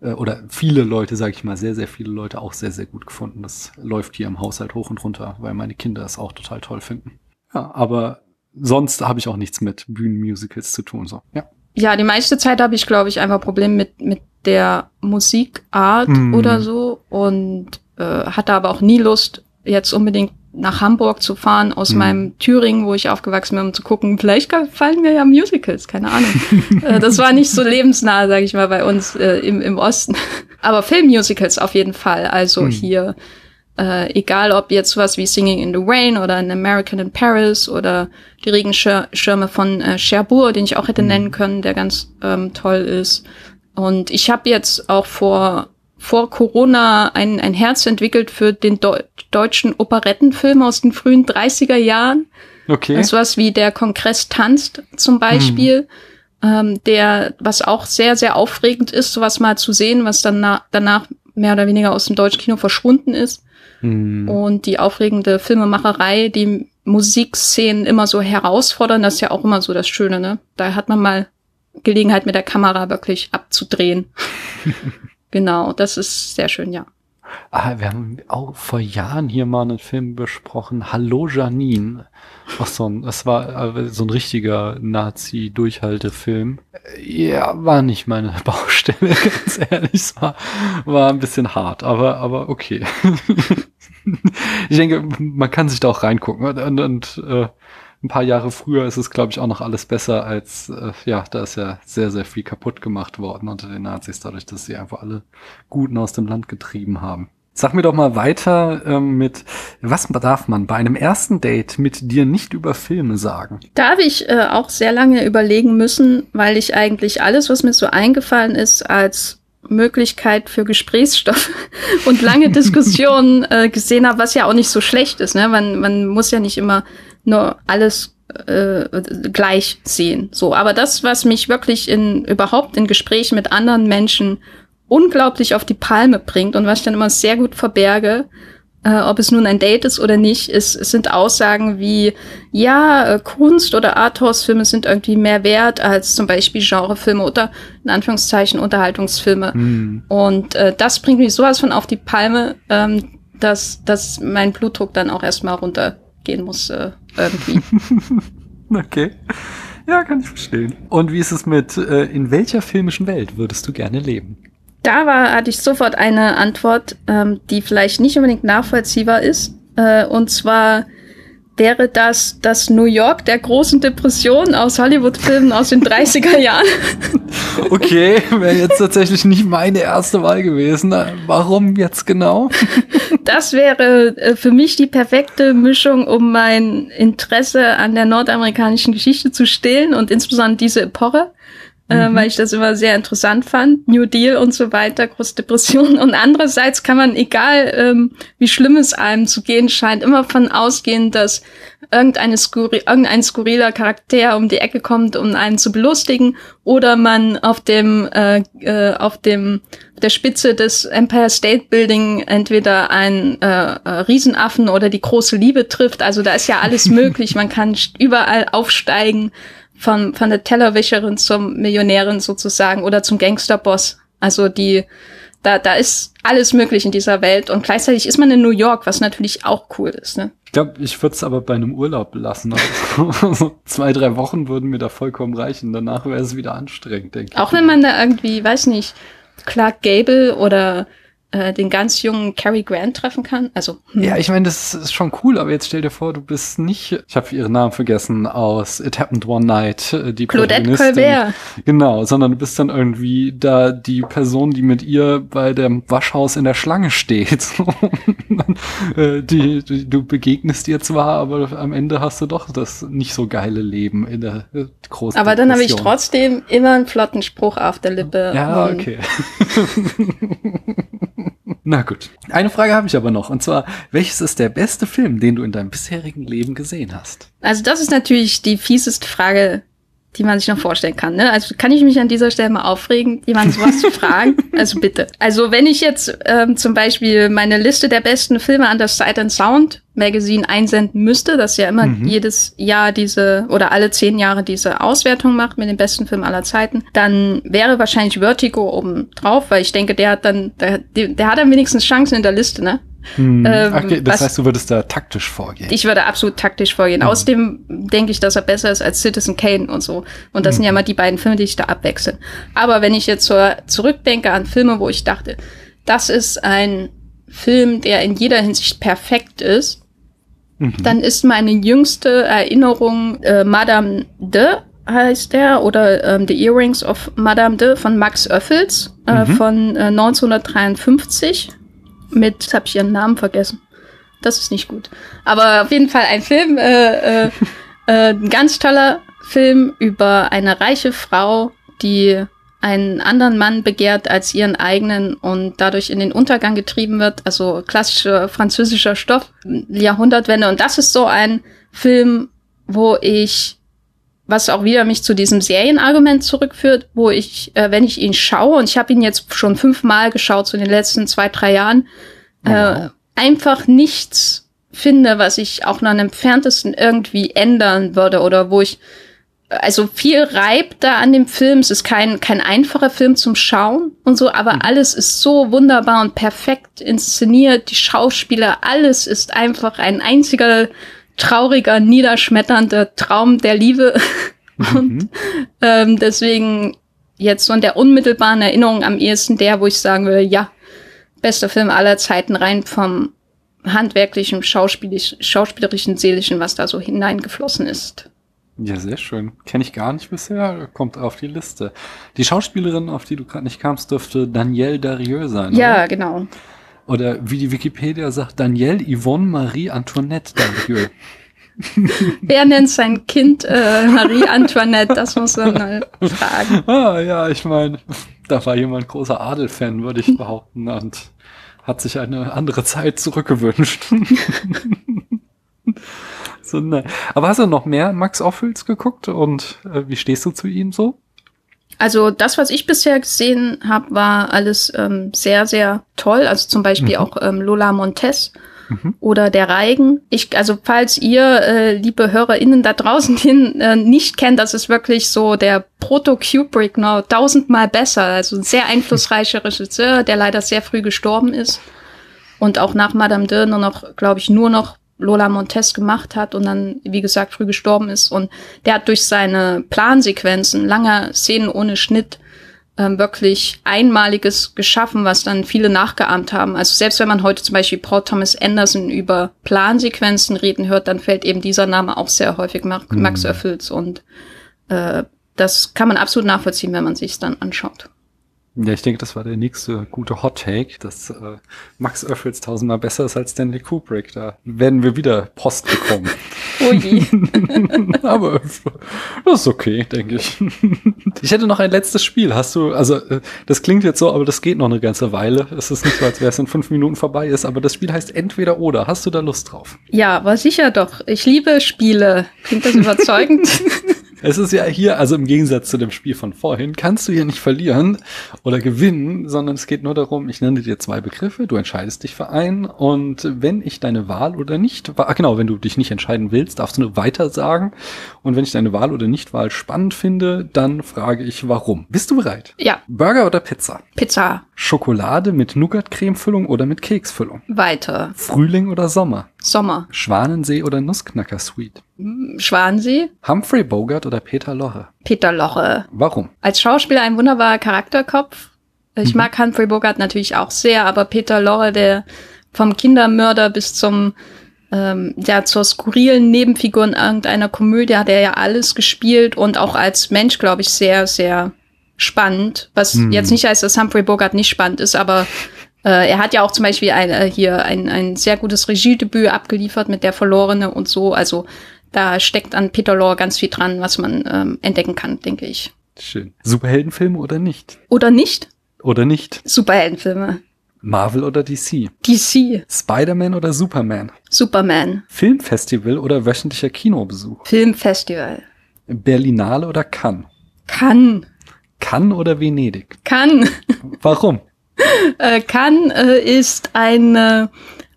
äh, oder viele Leute, sage ich mal, sehr sehr viele Leute auch sehr sehr gut gefunden. Das läuft hier im Haushalt hoch und runter, weil meine Kinder es auch total toll finden. Ja, aber sonst habe ich auch nichts mit Bühnenmusicals zu tun. So, ja. Ja, die meiste Zeit habe ich, glaube ich, einfach Probleme mit mit der Musikart mm. oder so und äh, hatte aber auch nie Lust, jetzt unbedingt nach Hamburg zu fahren aus mhm. meinem Thüringen, wo ich aufgewachsen bin, um zu gucken, vielleicht gefallen mir ja Musicals, keine Ahnung. *laughs* äh, das war nicht so lebensnah, sage ich mal, bei uns äh, im, im Osten. *laughs* Aber Filmmusicals auf jeden Fall. Also mhm. hier, äh, egal ob jetzt was wie Singing in the Rain oder An American in Paris oder die Regenschirme von äh, Cherbourg, den ich auch hätte mhm. nennen können, der ganz ähm, toll ist. Und ich habe jetzt auch vor vor Corona ein, ein Herz entwickelt für den Deu deutschen Operettenfilm aus den frühen 30er Jahren. Okay. Das was wie der Kongress tanzt zum Beispiel, mhm. ähm, der, was auch sehr, sehr aufregend ist, sowas mal zu sehen, was dann na danach mehr oder weniger aus dem deutschen Kino verschwunden ist. Mhm. Und die aufregende Filmemacherei, die Musikszenen immer so herausfordern, das ist ja auch immer so das Schöne, ne? Da hat man mal Gelegenheit mit der Kamera wirklich abzudrehen. *laughs* genau, das ist sehr schön, ja. Ah, wir haben auch vor Jahren hier mal einen Film besprochen, Hallo Janine. Ach so, das war äh, so ein richtiger Nazi-Durchhaltefilm. Ja, war nicht meine *laughs* Baustelle, ganz ehrlich. Es war, war ein bisschen hart, aber, aber okay. *laughs* ich denke, man kann sich da auch reingucken und, und äh, ein paar Jahre früher ist es, glaube ich, auch noch alles besser als, äh, ja, da ist ja sehr, sehr viel kaputt gemacht worden unter den Nazis, dadurch, dass sie einfach alle Guten aus dem Land getrieben haben. Sag mir doch mal weiter ähm, mit, was darf man bei einem ersten Date mit dir nicht über Filme sagen? Da habe ich äh, auch sehr lange überlegen müssen, weil ich eigentlich alles, was mir so eingefallen ist, als Möglichkeit für Gesprächsstoff *laughs* und lange *laughs* Diskussionen äh, gesehen habe, was ja auch nicht so schlecht ist. Ne? Man, man muss ja nicht immer nur alles äh, gleich sehen. So, aber das, was mich wirklich in überhaupt in Gesprächen mit anderen Menschen unglaublich auf die Palme bringt und was ich dann immer sehr gut verberge, äh, ob es nun ein Date ist oder nicht, ist, es sind Aussagen wie, ja, äh, Kunst- oder Arthouse-Filme sind irgendwie mehr wert als zum Beispiel Genrefilme oder in Anführungszeichen Unterhaltungsfilme. Mhm. Und äh, das bringt mich sowas von auf die Palme, ähm, dass, dass mein Blutdruck dann auch erstmal runtergehen muss äh, irgendwie. *laughs* okay. Ja, kann ich verstehen. Und wie ist es mit, äh, in welcher filmischen Welt würdest du gerne leben? Da war, hatte ich sofort eine Antwort, ähm, die vielleicht nicht unbedingt nachvollziehbar ist. Äh, und zwar wäre das das New York der großen Depression aus Hollywood-Filmen aus den 30er Jahren. *laughs* Okay, wäre jetzt tatsächlich nicht meine erste Wahl gewesen. Warum jetzt genau? *laughs* Das wäre äh, für mich die perfekte Mischung, um mein Interesse an der nordamerikanischen Geschichte zu stillen und insbesondere diese Epoche. Äh, mhm. weil ich das immer sehr interessant fand. New Deal und so weiter, Großdepression. *laughs* Und andererseits kann man, egal ähm, wie schlimm es einem zu gehen scheint, immer von ausgehen, dass irgendeine skurri irgendein skurriler Charakter um die Ecke kommt, um einen zu belustigen, oder man auf dem äh, äh, auf dem der Spitze des Empire State Building entweder einen äh, äh, Riesenaffen oder die große Liebe trifft. Also da ist ja alles *laughs* möglich. Man kann überall aufsteigen von, von der Tellerwäscherin zum Millionärin sozusagen oder zum Gangsterboss. Also die, da, da ist alles möglich in dieser Welt und gleichzeitig ist man in New York, was natürlich auch cool ist. Ne? Ich glaube, ich würde es aber bei einem Urlaub lassen. Also *laughs* zwei, drei Wochen würden mir da vollkommen reichen. Danach wäre es wieder anstrengend, denke ich. Auch wenn man da irgendwie, weiß nicht, Clark Gable oder äh, den ganz jungen Cary Grant treffen kann. Also hm. ja, ich meine, das ist schon cool, aber jetzt stell dir vor, du bist nicht, ich habe ihren Namen vergessen aus It Happened One Night, äh, die Claudette Colbert. Genau, sondern du bist dann irgendwie da die Person, die mit ihr bei dem Waschhaus in der Schlange steht. *laughs* Äh, die, die, du begegnest ihr zwar, aber am Ende hast du doch das nicht so geile Leben in der äh, großen. Aber dann habe ich trotzdem immer einen flotten Spruch auf der Lippe. Ja, okay. *laughs* Na gut. Eine Frage habe ich aber noch. Und zwar, welches ist der beste Film, den du in deinem bisherigen Leben gesehen hast? Also das ist natürlich die fieseste Frage, die man sich noch vorstellen kann. Ne? Also kann ich mich an dieser Stelle mal aufregen, jemand sowas zu fragen? *laughs* Also bitte. Also wenn ich jetzt ähm, zum Beispiel meine Liste der besten Filme an das Sight and Sound Magazine einsenden müsste, das ja immer mhm. jedes Jahr diese oder alle zehn Jahre diese Auswertung macht mit den besten Filmen aller Zeiten, dann wäre wahrscheinlich Vertigo oben drauf, weil ich denke, der hat dann, der, der hat dann wenigstens Chancen in der Liste, ne? Hm. Ähm, okay, das was, heißt, du würdest da taktisch vorgehen. Ich würde absolut taktisch vorgehen. Mhm. Außerdem denke ich, dass er besser ist als Citizen Kane und so. Und das mhm. sind ja mal die beiden Filme, die ich da abwechseln. Aber wenn ich jetzt so zurückdenke an Filme, wo ich dachte, das ist ein Film, der in jeder Hinsicht perfekt ist, mhm. dann ist meine jüngste Erinnerung äh, Madame de heißt der oder ähm, The Earrings of Madame de von Max Oeffels äh, mhm. von äh, 1953 mit, habe ich ihren Namen vergessen. Das ist nicht gut. Aber auf jeden Fall ein Film, äh, äh, äh, ein ganz toller Film über eine reiche Frau, die einen anderen Mann begehrt als ihren eigenen und dadurch in den Untergang getrieben wird. Also klassischer französischer Stoff, Jahrhundertwende. Und das ist so ein Film, wo ich, was auch wieder mich zu diesem Serienargument zurückführt, wo ich, äh, wenn ich ihn schaue, und ich habe ihn jetzt schon fünfmal geschaut, so in den letzten zwei, drei Jahren, äh, einfach nichts finde, was ich auch noch am entferntesten irgendwie ändern würde oder wo ich also viel reibt da an dem Film. Es ist kein, kein einfacher Film zum Schauen und so, aber mhm. alles ist so wunderbar und perfekt inszeniert. Die Schauspieler, alles ist einfach ein einziger trauriger, niederschmetternder Traum der Liebe. Mhm. *laughs* Und ähm, deswegen jetzt so in der unmittelbaren Erinnerung am ehesten der, wo ich sagen würde, ja, bester Film aller Zeiten rein vom handwerklichen, schauspielerischen, seelischen, was da so hineingeflossen ist. Ja, sehr schön. Kenne ich gar nicht bisher, kommt auf die Liste. Die Schauspielerin, auf die du gerade nicht kamst, dürfte Danielle Darieux sein. Ja, oder? genau. Oder wie die Wikipedia sagt, Danielle Yvonne Marie Antoinette Darieux. *laughs* Wer nennt sein Kind äh, Marie Antoinette? Das muss man mal fragen. Ah, ja, ich meine, da war jemand großer Adel-Fan, würde ich behaupten, und hat sich eine andere Zeit zurückgewünscht. *laughs* so, ne. Aber hast du noch mehr Max Ophüls geguckt und äh, wie stehst du zu ihm so? Also das, was ich bisher gesehen habe, war alles ähm, sehr, sehr toll. Also zum Beispiel mhm. auch ähm, Lola Montes mhm. oder der Reigen. Ich, also falls ihr, äh, liebe HörerInnen da draußen *laughs* hin, äh, nicht kennt, das ist wirklich so der Proto-Kubrick noch tausendmal besser. Also ein sehr einflussreicher Regisseur, der leider sehr früh gestorben ist. Und auch nach Madame de nur noch, glaube ich, nur noch Lola Montes gemacht hat und dann, wie gesagt, früh gestorben ist. Und der hat durch seine Plansequenzen, langer Szenen ohne Schnitt, ähm, wirklich Einmaliges geschaffen, was dann viele nachgeahmt haben. Also selbst wenn man heute zum Beispiel Paul Thomas Anderson über Plansequenzen reden hört, dann fällt eben dieser Name auch sehr häufig Max, mhm. Öffels und äh, das kann man absolut nachvollziehen, wenn man sich dann anschaut. Ja, ich denke, das war der nächste gute Hot Take, dass äh, Max Öffels tausendmal besser ist als Stanley Kubrick. Da werden wir wieder Post bekommen. Ui. *laughs* Aber das ist okay, denke ich. ich hätte noch ein letztes Spiel. Hast du, also äh, das klingt jetzt so, aber das geht noch eine ganze Weile. Es ist nicht so, als wäre es in fünf Minuten vorbei ist, aber das Spiel heißt entweder oder. Hast du da Lust drauf? Ja, war sicher doch. Ich liebe Spiele. Klingt das überzeugend? *laughs* Es ist ja hier, also im Gegensatz zu dem Spiel von vorhin, kannst du hier nicht verlieren oder gewinnen, sondern es geht nur darum, ich nenne dir zwei Begriffe, du entscheidest dich für einen und wenn ich deine Wahl oder nicht, ah, genau, wenn du dich nicht entscheiden willst, darfst du nur weiter sagen und wenn ich deine Wahl oder Nichtwahl spannend finde, dann frage ich warum. Bist du bereit? Ja. Burger oder Pizza? Pizza. Schokolade mit Nougat-Cremefüllung oder mit Keksfüllung? Weiter. Frühling oder Sommer? Sommer. Schwanensee oder Nussknacker-Sweet? Schwansee. Humphrey Bogart oder Peter Loche? Peter Loche. Warum? Als Schauspieler ein wunderbarer Charakterkopf. Ich mhm. mag Humphrey Bogart natürlich auch sehr, aber Peter Loche, der vom Kindermörder bis zum ähm, ja zur skurrilen Nebenfigur in irgendeiner Komödie hat er ja alles gespielt und auch als Mensch, glaube ich, sehr, sehr spannend. Was mhm. jetzt nicht heißt, dass Humphrey Bogart nicht spannend ist, aber äh, er hat ja auch zum Beispiel ein, äh, hier ein, ein sehr gutes Regiedebüt abgeliefert mit Der Verlorene und so. Also da steckt an Peter Lorre ganz viel dran, was man ähm, entdecken kann, denke ich. Schön. Superheldenfilme oder nicht? Oder nicht? Oder nicht? Superheldenfilme. Marvel oder DC? DC. Spider-Man oder Superman? Superman. Filmfestival oder wöchentlicher Kinobesuch? Filmfestival. Berlinale oder Cannes? Cannes. Cannes oder Venedig? Cannes. *laughs* Warum? Äh, Cannes äh, ist eine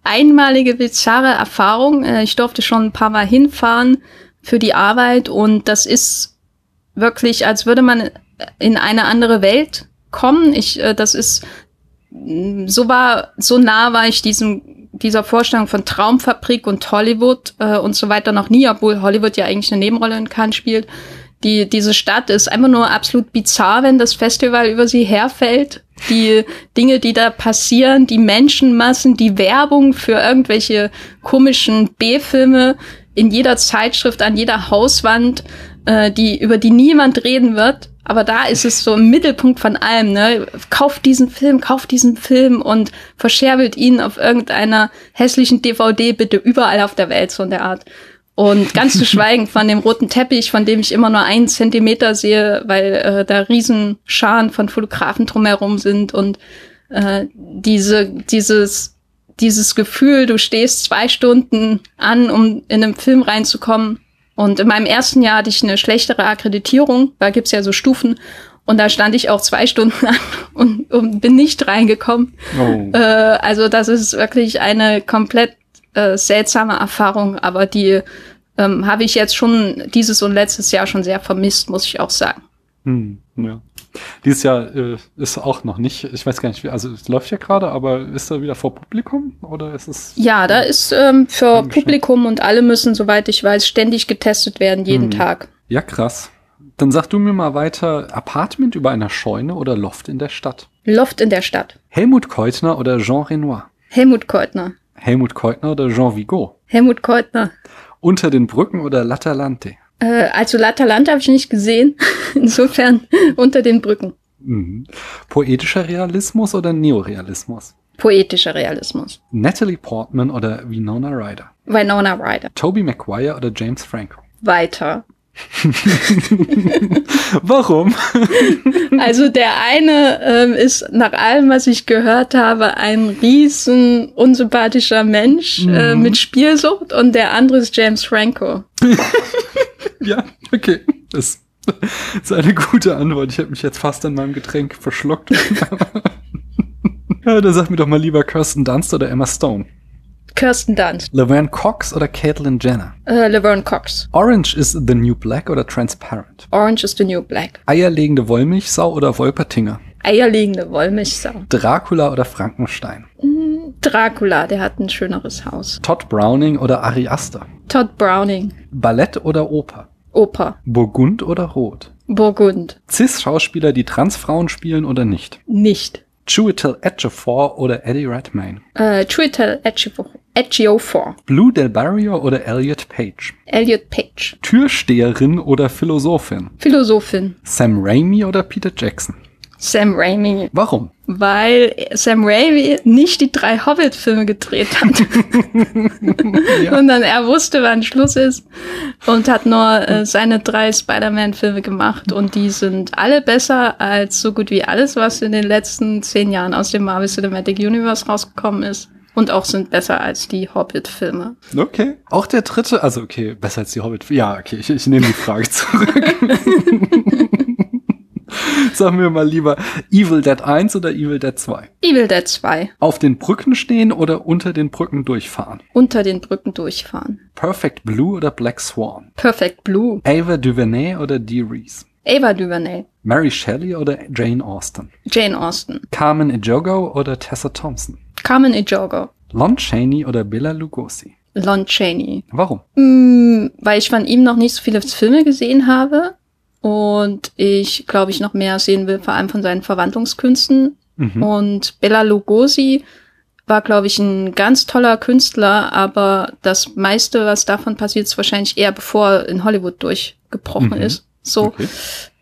einmalige bizarre Erfahrung. Äh, ich durfte schon ein paar Mal hinfahren für die Arbeit und das ist wirklich, als würde man in eine andere Welt kommen. Ich, äh, das ist mm, so war, so nah war ich diesem, dieser Vorstellung von Traumfabrik und Hollywood äh, und so weiter noch nie, obwohl Hollywood ja eigentlich eine Nebenrolle in Cannes spielt. Die, diese Stadt ist einfach nur absolut bizarr, wenn das Festival über sie herfällt die Dinge, die da passieren, die Menschenmassen, die Werbung für irgendwelche komischen B-Filme in jeder Zeitschrift, an jeder Hauswand, äh, die, über die niemand reden wird. Aber da ist es so im Mittelpunkt von allem, ne? Kauft diesen Film, kauft diesen Film und verscherbelt ihn auf irgendeiner hässlichen DVD bitte überall auf der Welt, so in der Art. Und ganz zu schweigen von dem roten Teppich, von dem ich immer nur einen Zentimeter sehe, weil äh, da Riesenscharen von Fotografen drumherum sind und äh, diese, dieses, dieses Gefühl, du stehst zwei Stunden an, um in einen Film reinzukommen. Und in meinem ersten Jahr hatte ich eine schlechtere Akkreditierung, da gibt's ja so Stufen. Und da stand ich auch zwei Stunden an und, und bin nicht reingekommen. Oh. Äh, also das ist wirklich eine komplett äh, seltsame Erfahrung, aber die ähm, habe ich jetzt schon dieses und letztes Jahr schon sehr vermisst, muss ich auch sagen. Hm, ja. Dieses Jahr äh, ist auch noch nicht, ich weiß gar nicht, wie, also es läuft ja gerade, aber ist da wieder vor Publikum oder ist es? Ja, da ist ähm, für Publikum und alle müssen, soweit ich weiß, ständig getestet werden, jeden hm. Tag. Ja, krass. Dann sag du mir mal weiter, Apartment über einer Scheune oder Loft in der Stadt? Loft in der Stadt. Helmut Keutner oder Jean Renoir? Helmut Keutner. Helmut Keutner oder Jean Vigo? Helmut Keutner. Unter den Brücken oder Latalante? Äh, also Latalante habe ich nicht gesehen. *laughs* Insofern unter den Brücken. Mhm. Poetischer Realismus oder Neorealismus? Poetischer Realismus. Natalie Portman oder Winona Ryder? Winona Ryder. Toby Maguire oder James Franco? Weiter. *laughs* Warum? *laughs* *laughs* also der eine ähm, ist nach allem, was ich gehört habe, ein riesen unsympathischer Mensch äh, mhm. äh, mit Spielsucht und der andere ist James Franco. ja, okay. Das ist eine gute Antwort. Ich habe mich jetzt fast an meinem Getränk verschluckt. ja, da sag mir doch mal lieber Kirsten Dunst oder Emma Stone. Kirsten Dunst. Laverne Cox oder Caitlyn Jenner? Äh, Laverne Cox. Orange is the New Black oder Transparent? Orange is the New Black. Eierlegende Wollmilchsau oder Wolpertinger? Eierlegende Wollmilchsau. Dracula oder Frankenstein? Mm, Dracula, der hat ein schöneres Haus. Todd Browning oder Ari Aster? Todd Browning. Ballett oder Oper? Oper. Burgund oder Rot? Burgund. Cis-Schauspieler, die Transfrauen spielen oder nicht? Nicht. Chiwetel Ejiofor oder Eddie Redmayne? Äh, Chiwetel Ejiofor. Ejiofor. Blue Del Barrio oder Elliot Page? Elliot Page. Türsteherin oder Philosophin? Philosophin. Sam Raimi oder Peter Jackson? Sam Raimi. Warum? Weil Sam Raimi nicht die drei Hobbit-Filme gedreht hat. *laughs* ja. Sondern er wusste, wann Schluss ist und hat nur äh, seine drei Spider-Man-Filme gemacht und die sind alle besser als so gut wie alles, was in den letzten zehn Jahren aus dem Marvel Cinematic Universe rausgekommen ist. Und auch sind besser als die Hobbit-Filme. Okay. Auch der dritte, also okay, besser als die Hobbit. filme Ja, okay, ich, ich nehme die Frage zurück. *laughs* Sagen wir mal lieber Evil Dead 1 oder Evil Dead 2? Evil Dead 2. Auf den Brücken stehen oder unter den Brücken durchfahren? Unter den Brücken durchfahren. Perfect Blue oder Black Swan? Perfect Blue. Ava DuVernay oder Dee Reese? Ava DuVernay. Mary Shelley oder Jane Austen? Jane Austen. Carmen Ejogo oder Tessa Thompson? Carmen Ejogo. Lon Chaney oder Bella Lugosi? Lon Chaney. Warum? Mm, weil ich von ihm noch nicht so viele Filme gesehen habe und ich glaube ich noch mehr sehen will, vor allem von seinen Verwandlungskünsten. Mhm. Und Bella Lugosi war, glaube ich, ein ganz toller Künstler, aber das meiste, was davon passiert, ist wahrscheinlich eher bevor er in Hollywood durchgebrochen mhm. ist. So. Okay.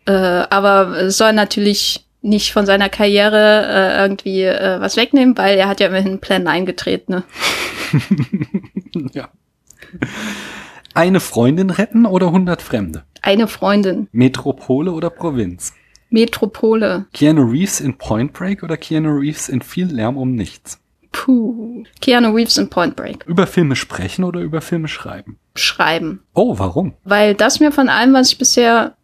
Äh, aber soll natürlich nicht von seiner Karriere äh, irgendwie äh, was wegnehmen, weil er hat ja immerhin Plan 9 gedreht, ne? *laughs* ja. Eine Freundin retten oder 100 Fremde? Eine Freundin. Metropole oder Provinz? Metropole. Keanu Reeves in Point Break oder Keanu Reeves in viel Lärm um nichts? Puh. Keanu Reeves in Point Break. Über Filme sprechen oder über Filme schreiben? Schreiben. Oh, warum? Weil das mir von allem, was ich bisher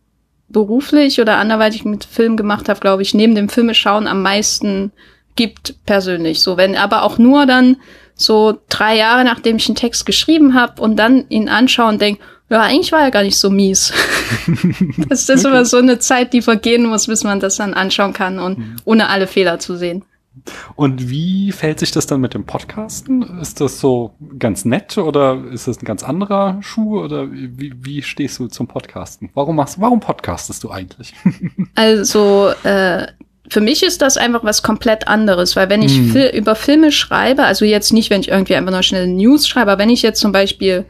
beruflich oder anderweitig mit Film gemacht habe, glaube ich, neben dem Filme schauen am meisten gibt persönlich. So, wenn aber auch nur dann so drei Jahre, nachdem ich einen Text geschrieben habe und dann ihn anschauen und denke, ja, eigentlich war er gar nicht so mies. *laughs* das ist immer so eine Zeit, die vergehen muss, bis man das dann anschauen kann und mhm. ohne alle Fehler zu sehen. Und wie fällt sich das dann mit dem Podcasten? Ist das so ganz nett oder ist das ein ganz anderer Schuh oder wie, wie stehst du zum Podcasten? Warum machst, warum podcastest du eigentlich? *laughs* also äh, für mich ist das einfach was komplett anderes, weil wenn ich hm. Fil über Filme schreibe, also jetzt nicht, wenn ich irgendwie einfach nur schnell News schreibe, aber wenn ich jetzt zum Beispiel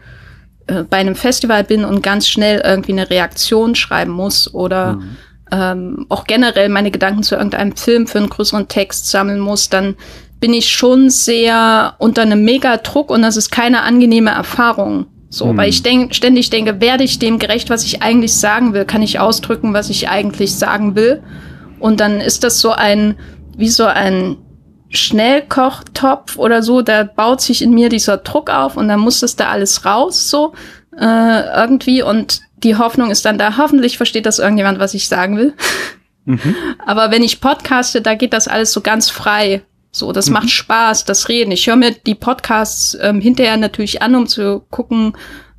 äh, bei einem Festival bin und ganz schnell irgendwie eine Reaktion schreiben muss oder hm. ähm, auch generell meine Gedanken zu irgendeinem Film für einen größeren Text sammeln muss, dann bin ich schon sehr unter einem Megadruck und das ist keine angenehme Erfahrung. So, Hm. weil ich denk, ständig denke, werde ich dem gerecht, was ich eigentlich sagen will? Kann ich ausdrücken, was ich eigentlich sagen will? Und dann ist das so ein, wie so ein Schnellkochtopf oder so, da baut sich in mir dieser Druck auf und dann muss das da alles raus, so äh, irgendwie. Und die Hoffnung ist dann da, hoffentlich versteht das irgendjemand, was ich sagen will. Mhm. *laughs* Aber wenn ich podcaste, da geht das alles so ganz frei. So, das macht Spaß, das Reden. Ich höre mir die Podcasts ähm, hinterher natürlich an, um zu gucken,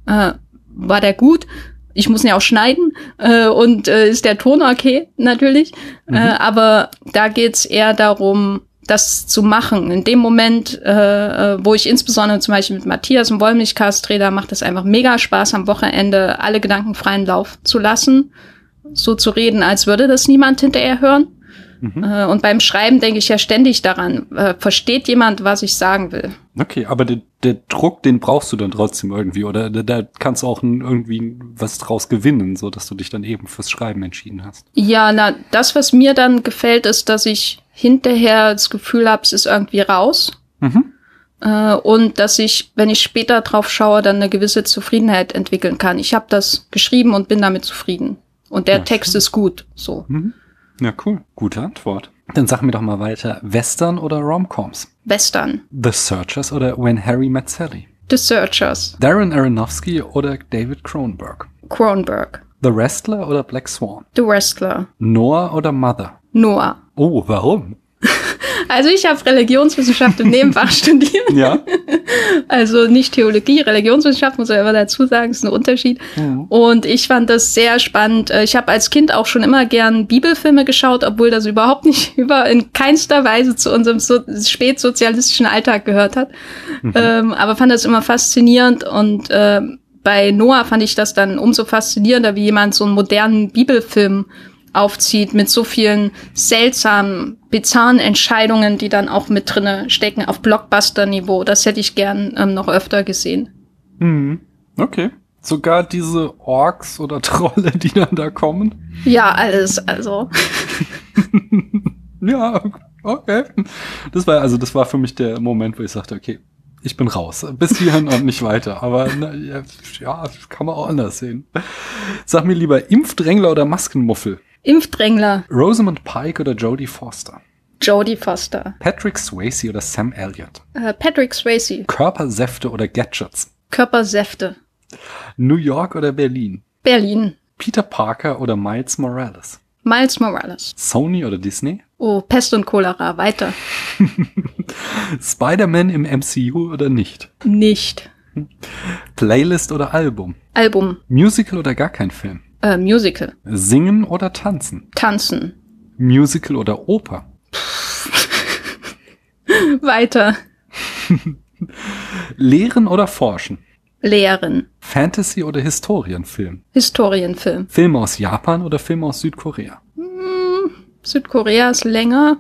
äh, war der gut? Ich muss ihn ja auch schneiden äh, und äh, ist der Ton okay, natürlich. Äh, aber da geht's eher darum, das zu machen. In dem Moment, äh, äh, wo ich insbesondere zum Beispiel mit Matthias im Wollmilchcast drehe, da macht es einfach mega Spaß, am Wochenende alle Gedanken freien Lauf zu lassen, so zu reden, als würde das niemand hinterher hören. Äh, Und beim Schreiben denke ich ja ständig daran, äh, versteht jemand, was ich sagen will? Okay, aber der, der Druck, den brauchst du dann trotzdem irgendwie, oder da, kannst du auch irgendwie was draus gewinnen, so dass du dich dann eben fürs Schreiben entschieden hast. Ja, na, das, was mir dann gefällt, ist, dass ich hinterher das Gefühl habe, es ist irgendwie raus. Mhm. Äh, und dass ich, wenn ich später drauf schaue, dann eine gewisse Zufriedenheit entwickeln kann. Ich habe das geschrieben und bin damit zufrieden. Und der Ja, Text ist gut. So. Mhm. Ja, cool. Gute Antwort. Dann sag mir doch mal weiter, Western oder Romcoms? Western. The Searchers oder When Harry Met Sally? The Searchers. Darren Aronofsky oder David Cronenberg? Cronenberg. The Wrestler oder Black Swan? The Wrestler. Noah oder Mother? Noah. Oh, warum? Also ich habe Religionswissenschaft im Nebenfach *laughs* studiert. Ja. Also nicht Theologie, Religionswissenschaft, muss man immer dazu sagen, ist ein Unterschied. Mhm. Und ich fand das sehr spannend. Äh, Ich habe als Kind auch schon immer gern Bibelfilme geschaut, obwohl das überhaupt nicht *laughs* über in keinster Weise zu unserem so spätsozialistischen Alltag gehört hat. Ähm, aber fand das immer faszinierend und ähm, bei Noah fand ich das dann umso faszinierender, wie jemand so einen modernen Bibelfilm aufzieht mit so vielen seltsamen, bizarren Entscheidungen, die dann auch mit drinne stecken auf Blockbuster-Niveau. Das hätte ich gern ähm, noch öfter gesehen. Mhm. Okay. Sogar diese Orks oder *laughs* Trolle, die dann da kommen? Ja, alles, also. *laughs* Ja, okay. Das war also, das war für mich der Moment, wo ich sagte, okay, ich bin raus. Bis hierhin und nicht weiter. Aber na, ja, ja, kann man auch anders sehen. Sag mir lieber Impfdrängler oder Maskenmuffel? Impfdrängler, Rosamund Pike oder Jodie Foster? Jodie Foster, Patrick Swayze oder Sam Elliott? äh, Patrick Swayze, Körpersäfte oder Gadgets? Körpersäfte, New York oder Berlin? Berlin, Peter Parker oder Miles Morales? Miles Morales. Sony oder Disney? Oh, Pest und Cholera, weiter. *laughs* Spider-Man im MCU oder nicht? Nicht. Playlist oder Album? Album, Musical oder gar kein Film? Äh, Musical, Singen oder tanzen? Tanzen, Musical oder Oper? *laughs* weiter. *laughs* Lehren oder forschen? Lehren, Fantasy oder Historienfilm? Historienfilm. Film aus Japan oder Film aus Südkorea? Südkorea ist länger.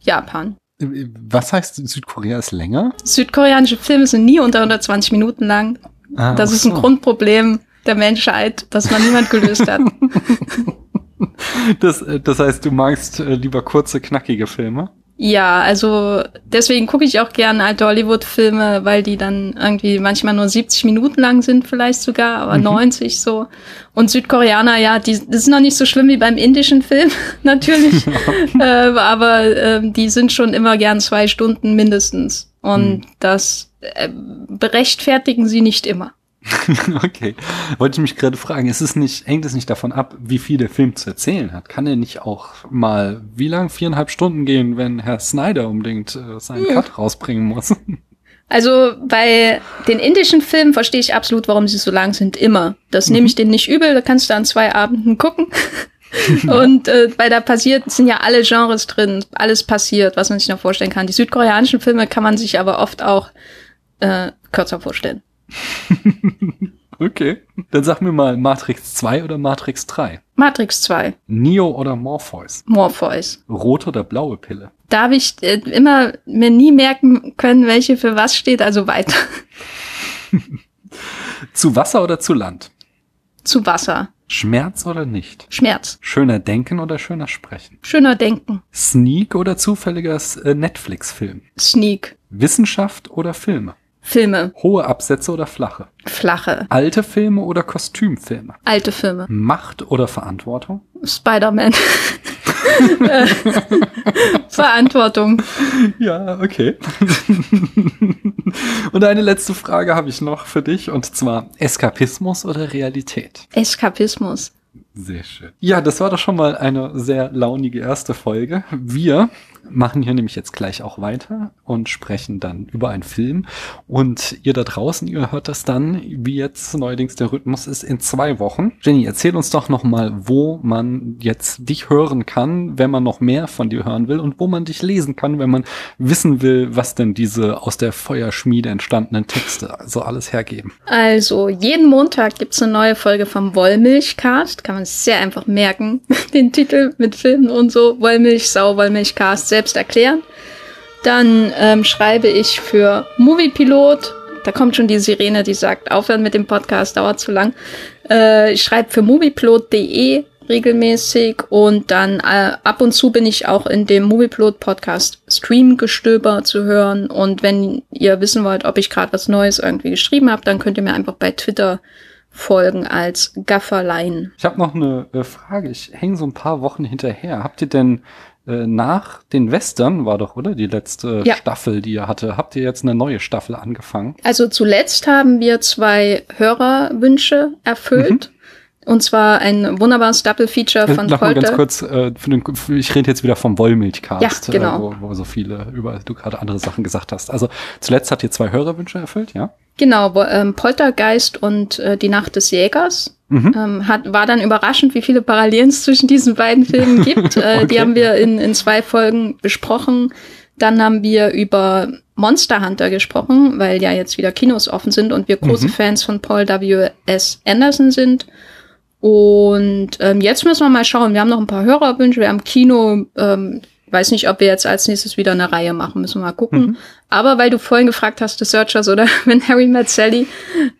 Japan. Was heißt Südkorea ist länger? Südkoreanische Filme sind nie unter 120 Minuten lang. Ah, Das ist ein so. Grundproblem der Menschheit, das noch niemand gelöst hat. *laughs* Das, äh, das heißt, du magst äh, lieber kurze, knackige Filme? Ja, also deswegen gucke ich auch gerne alte Hollywood-Filme, weil die dann irgendwie manchmal nur 70 Minuten lang sind, vielleicht sogar, aber 90 so. Und Südkoreaner, ja, die, das ist noch nicht so schlimm wie beim indischen Film, *laughs* natürlich. *laughs* äh, aber ähm, die sind schon immer gern zwei Stunden mindestens. Und das äh, berechtfertigen sie nicht immer. *laughs* okay. Wollte ich mich gerade fragen, ist es nicht, hängt es nicht davon ab, wie viel der Film zu erzählen hat? Kann er nicht auch mal, wie lang, viereinhalb Stunden gehen, wenn Herr Snyder unbedingt äh, seinen Cut rausbringen muss? *laughs* Also bei den indischen Filmen verstehe ich absolut, warum sie so lang sind, immer. Das nehme ich denen nicht übel, da kannst du an zwei Abenden gucken. *laughs* Und äh, weil da passiert, sind ja alle Genres drin, alles passiert, was man sich noch vorstellen kann. Die südkoreanischen Filme kann man sich aber oft auch äh, kürzer vorstellen. *laughs* Okay. Dann sag mir mal, Matrix 2 oder Matrix 3? Matrix 2, Neo oder Morpheus? Morpheus. Rote oder blaue Pille? Da habe ich äh, immer mir nie merken können, welche für was steht, also weiter. *laughs* Zu Wasser oder zu Land? Zu Wasser. Schmerz oder nicht? Schmerz. Schöner Denken oder schöner Sprechen? Schöner Denken. Sneak oder zufälliger äh, Netflix-Film? Sneak. Wissenschaft oder Filme? Filme. Hohe Absätze oder flache? Flache. Alte Filme oder Kostümfilme? Alte Filme. Macht oder Verantwortung? Spider-Man. *laughs* Verantwortung. Ja, okay. *laughs* und eine letzte Frage habe ich noch für dich und zwar Eskapismus oder Realität? Eskapismus. Sehr schön. Ja, das war doch schon mal eine sehr launige erste Folge. Wir machen hier nämlich jetzt gleich auch weiter und sprechen dann über einen Film. Und ihr da draußen, ihr hört das dann, wie jetzt neuerdings der Rhythmus ist, in zwei Wochen. Jenny, erzähl uns doch noch mal, wo man jetzt dich hören kann, wenn man noch mehr von dir hören will und wo man dich lesen kann, wenn man wissen will, was denn diese aus der Feuerschmiede entstandenen Texte so alles hergeben. Also, jeden Montag gibt's eine neue Folge vom Wollmilchcast. Kann man sehr einfach merken. *laughs* Den Titel mit Filmen und so. Wollmilchsau, Wollmilchcast selbst erklären. Dann ähm, schreibe ich für Moviepilot. Da kommt schon die Sirene, die sagt, aufhören mit dem Podcast, dauert zu lang. Äh, ich schreibe für moviepilot.de regelmäßig und dann äh, ab und zu bin ich auch in dem Moviepilot Podcast Streamgestöber zu hören und wenn ihr wissen wollt, ob ich gerade was Neues irgendwie geschrieben habe, dann könnt ihr mir einfach bei Twitter folgen als Gafferlein. Ich habe noch eine äh, Frage. Ich hänge so ein paar Wochen hinterher. Habt ihr denn äh, nach den Western war doch, oder? Die letzte Ja. Staffel, die ihr hatte. Habt ihr jetzt eine neue Staffel angefangen? Also zuletzt haben wir zwei Hörerwünsche erfüllt. Und zwar ein wunderbares Double-Feature von Äh, Noch mal ganz Polter. kurz, äh, den, ich rede jetzt wieder vom Wollmilchcast, Ja, genau. äh, wo, wo so viele über du gerade andere Sachen gesagt hast. Also zuletzt habt ihr zwei Hörerwünsche erfüllt, ja? Genau, ähm, Poltergeist und äh, Die Nacht des Jägers. Mhm. Ähm, hat, war dann überraschend, wie viele Parallelen es zwischen diesen beiden Filmen *laughs* gibt. Äh, Okay. Die haben wir in, in zwei Folgen besprochen. Dann haben wir über Monster Hunter gesprochen, weil ja jetzt wieder Kinos offen sind und wir große Mhm. Fans von Paul W.S. Anderson sind. Und ähm, jetzt müssen wir mal schauen. Wir haben noch ein paar Hörerwünsche. Wir haben Kino. Ähm, weiß nicht, ob wir jetzt als nächstes wieder eine Reihe machen. Müssen wir mal gucken. Mhm. Aber weil du vorhin gefragt hast, The Searchers oder *laughs* When Harry Met Sally,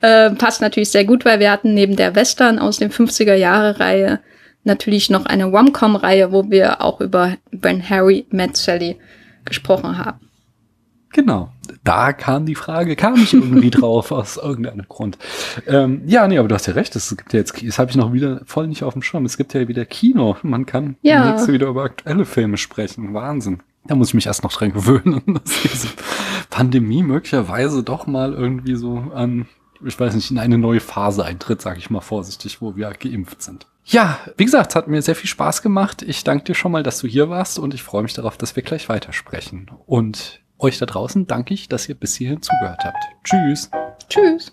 äh, passt natürlich sehr gut, weil wir hatten neben der Western aus den 50er Jahre Reihe natürlich noch eine Rom-Com-Reihe, wo wir auch über When Harry Met Sally gesprochen haben. Genau. Da kam die Frage, kam ich irgendwie *laughs* drauf aus irgendeinem Grund. Ähm, ja, nee, aber du hast ja recht. Es gibt ja jetzt, das habe ich noch wieder voll nicht auf dem Schirm. Es gibt ja wieder Kino. Man kann Ja. jetzt wieder über aktuelle Filme sprechen. Wahnsinn. Da muss ich mich erst noch dran gewöhnen, *laughs* dass diese Pandemie möglicherweise doch mal irgendwie so an, ich weiß nicht, in eine neue Phase eintritt, sage ich mal vorsichtig, wo wir geimpft sind. Ja, wie gesagt, es hat mir sehr viel Spaß gemacht. Ich danke dir schon mal, dass du hier warst und ich freue mich darauf, dass wir gleich weitersprechen. Und euch da draußen danke ich, dass ihr bis hierhin zugehört habt. Tschüss. Tschüss.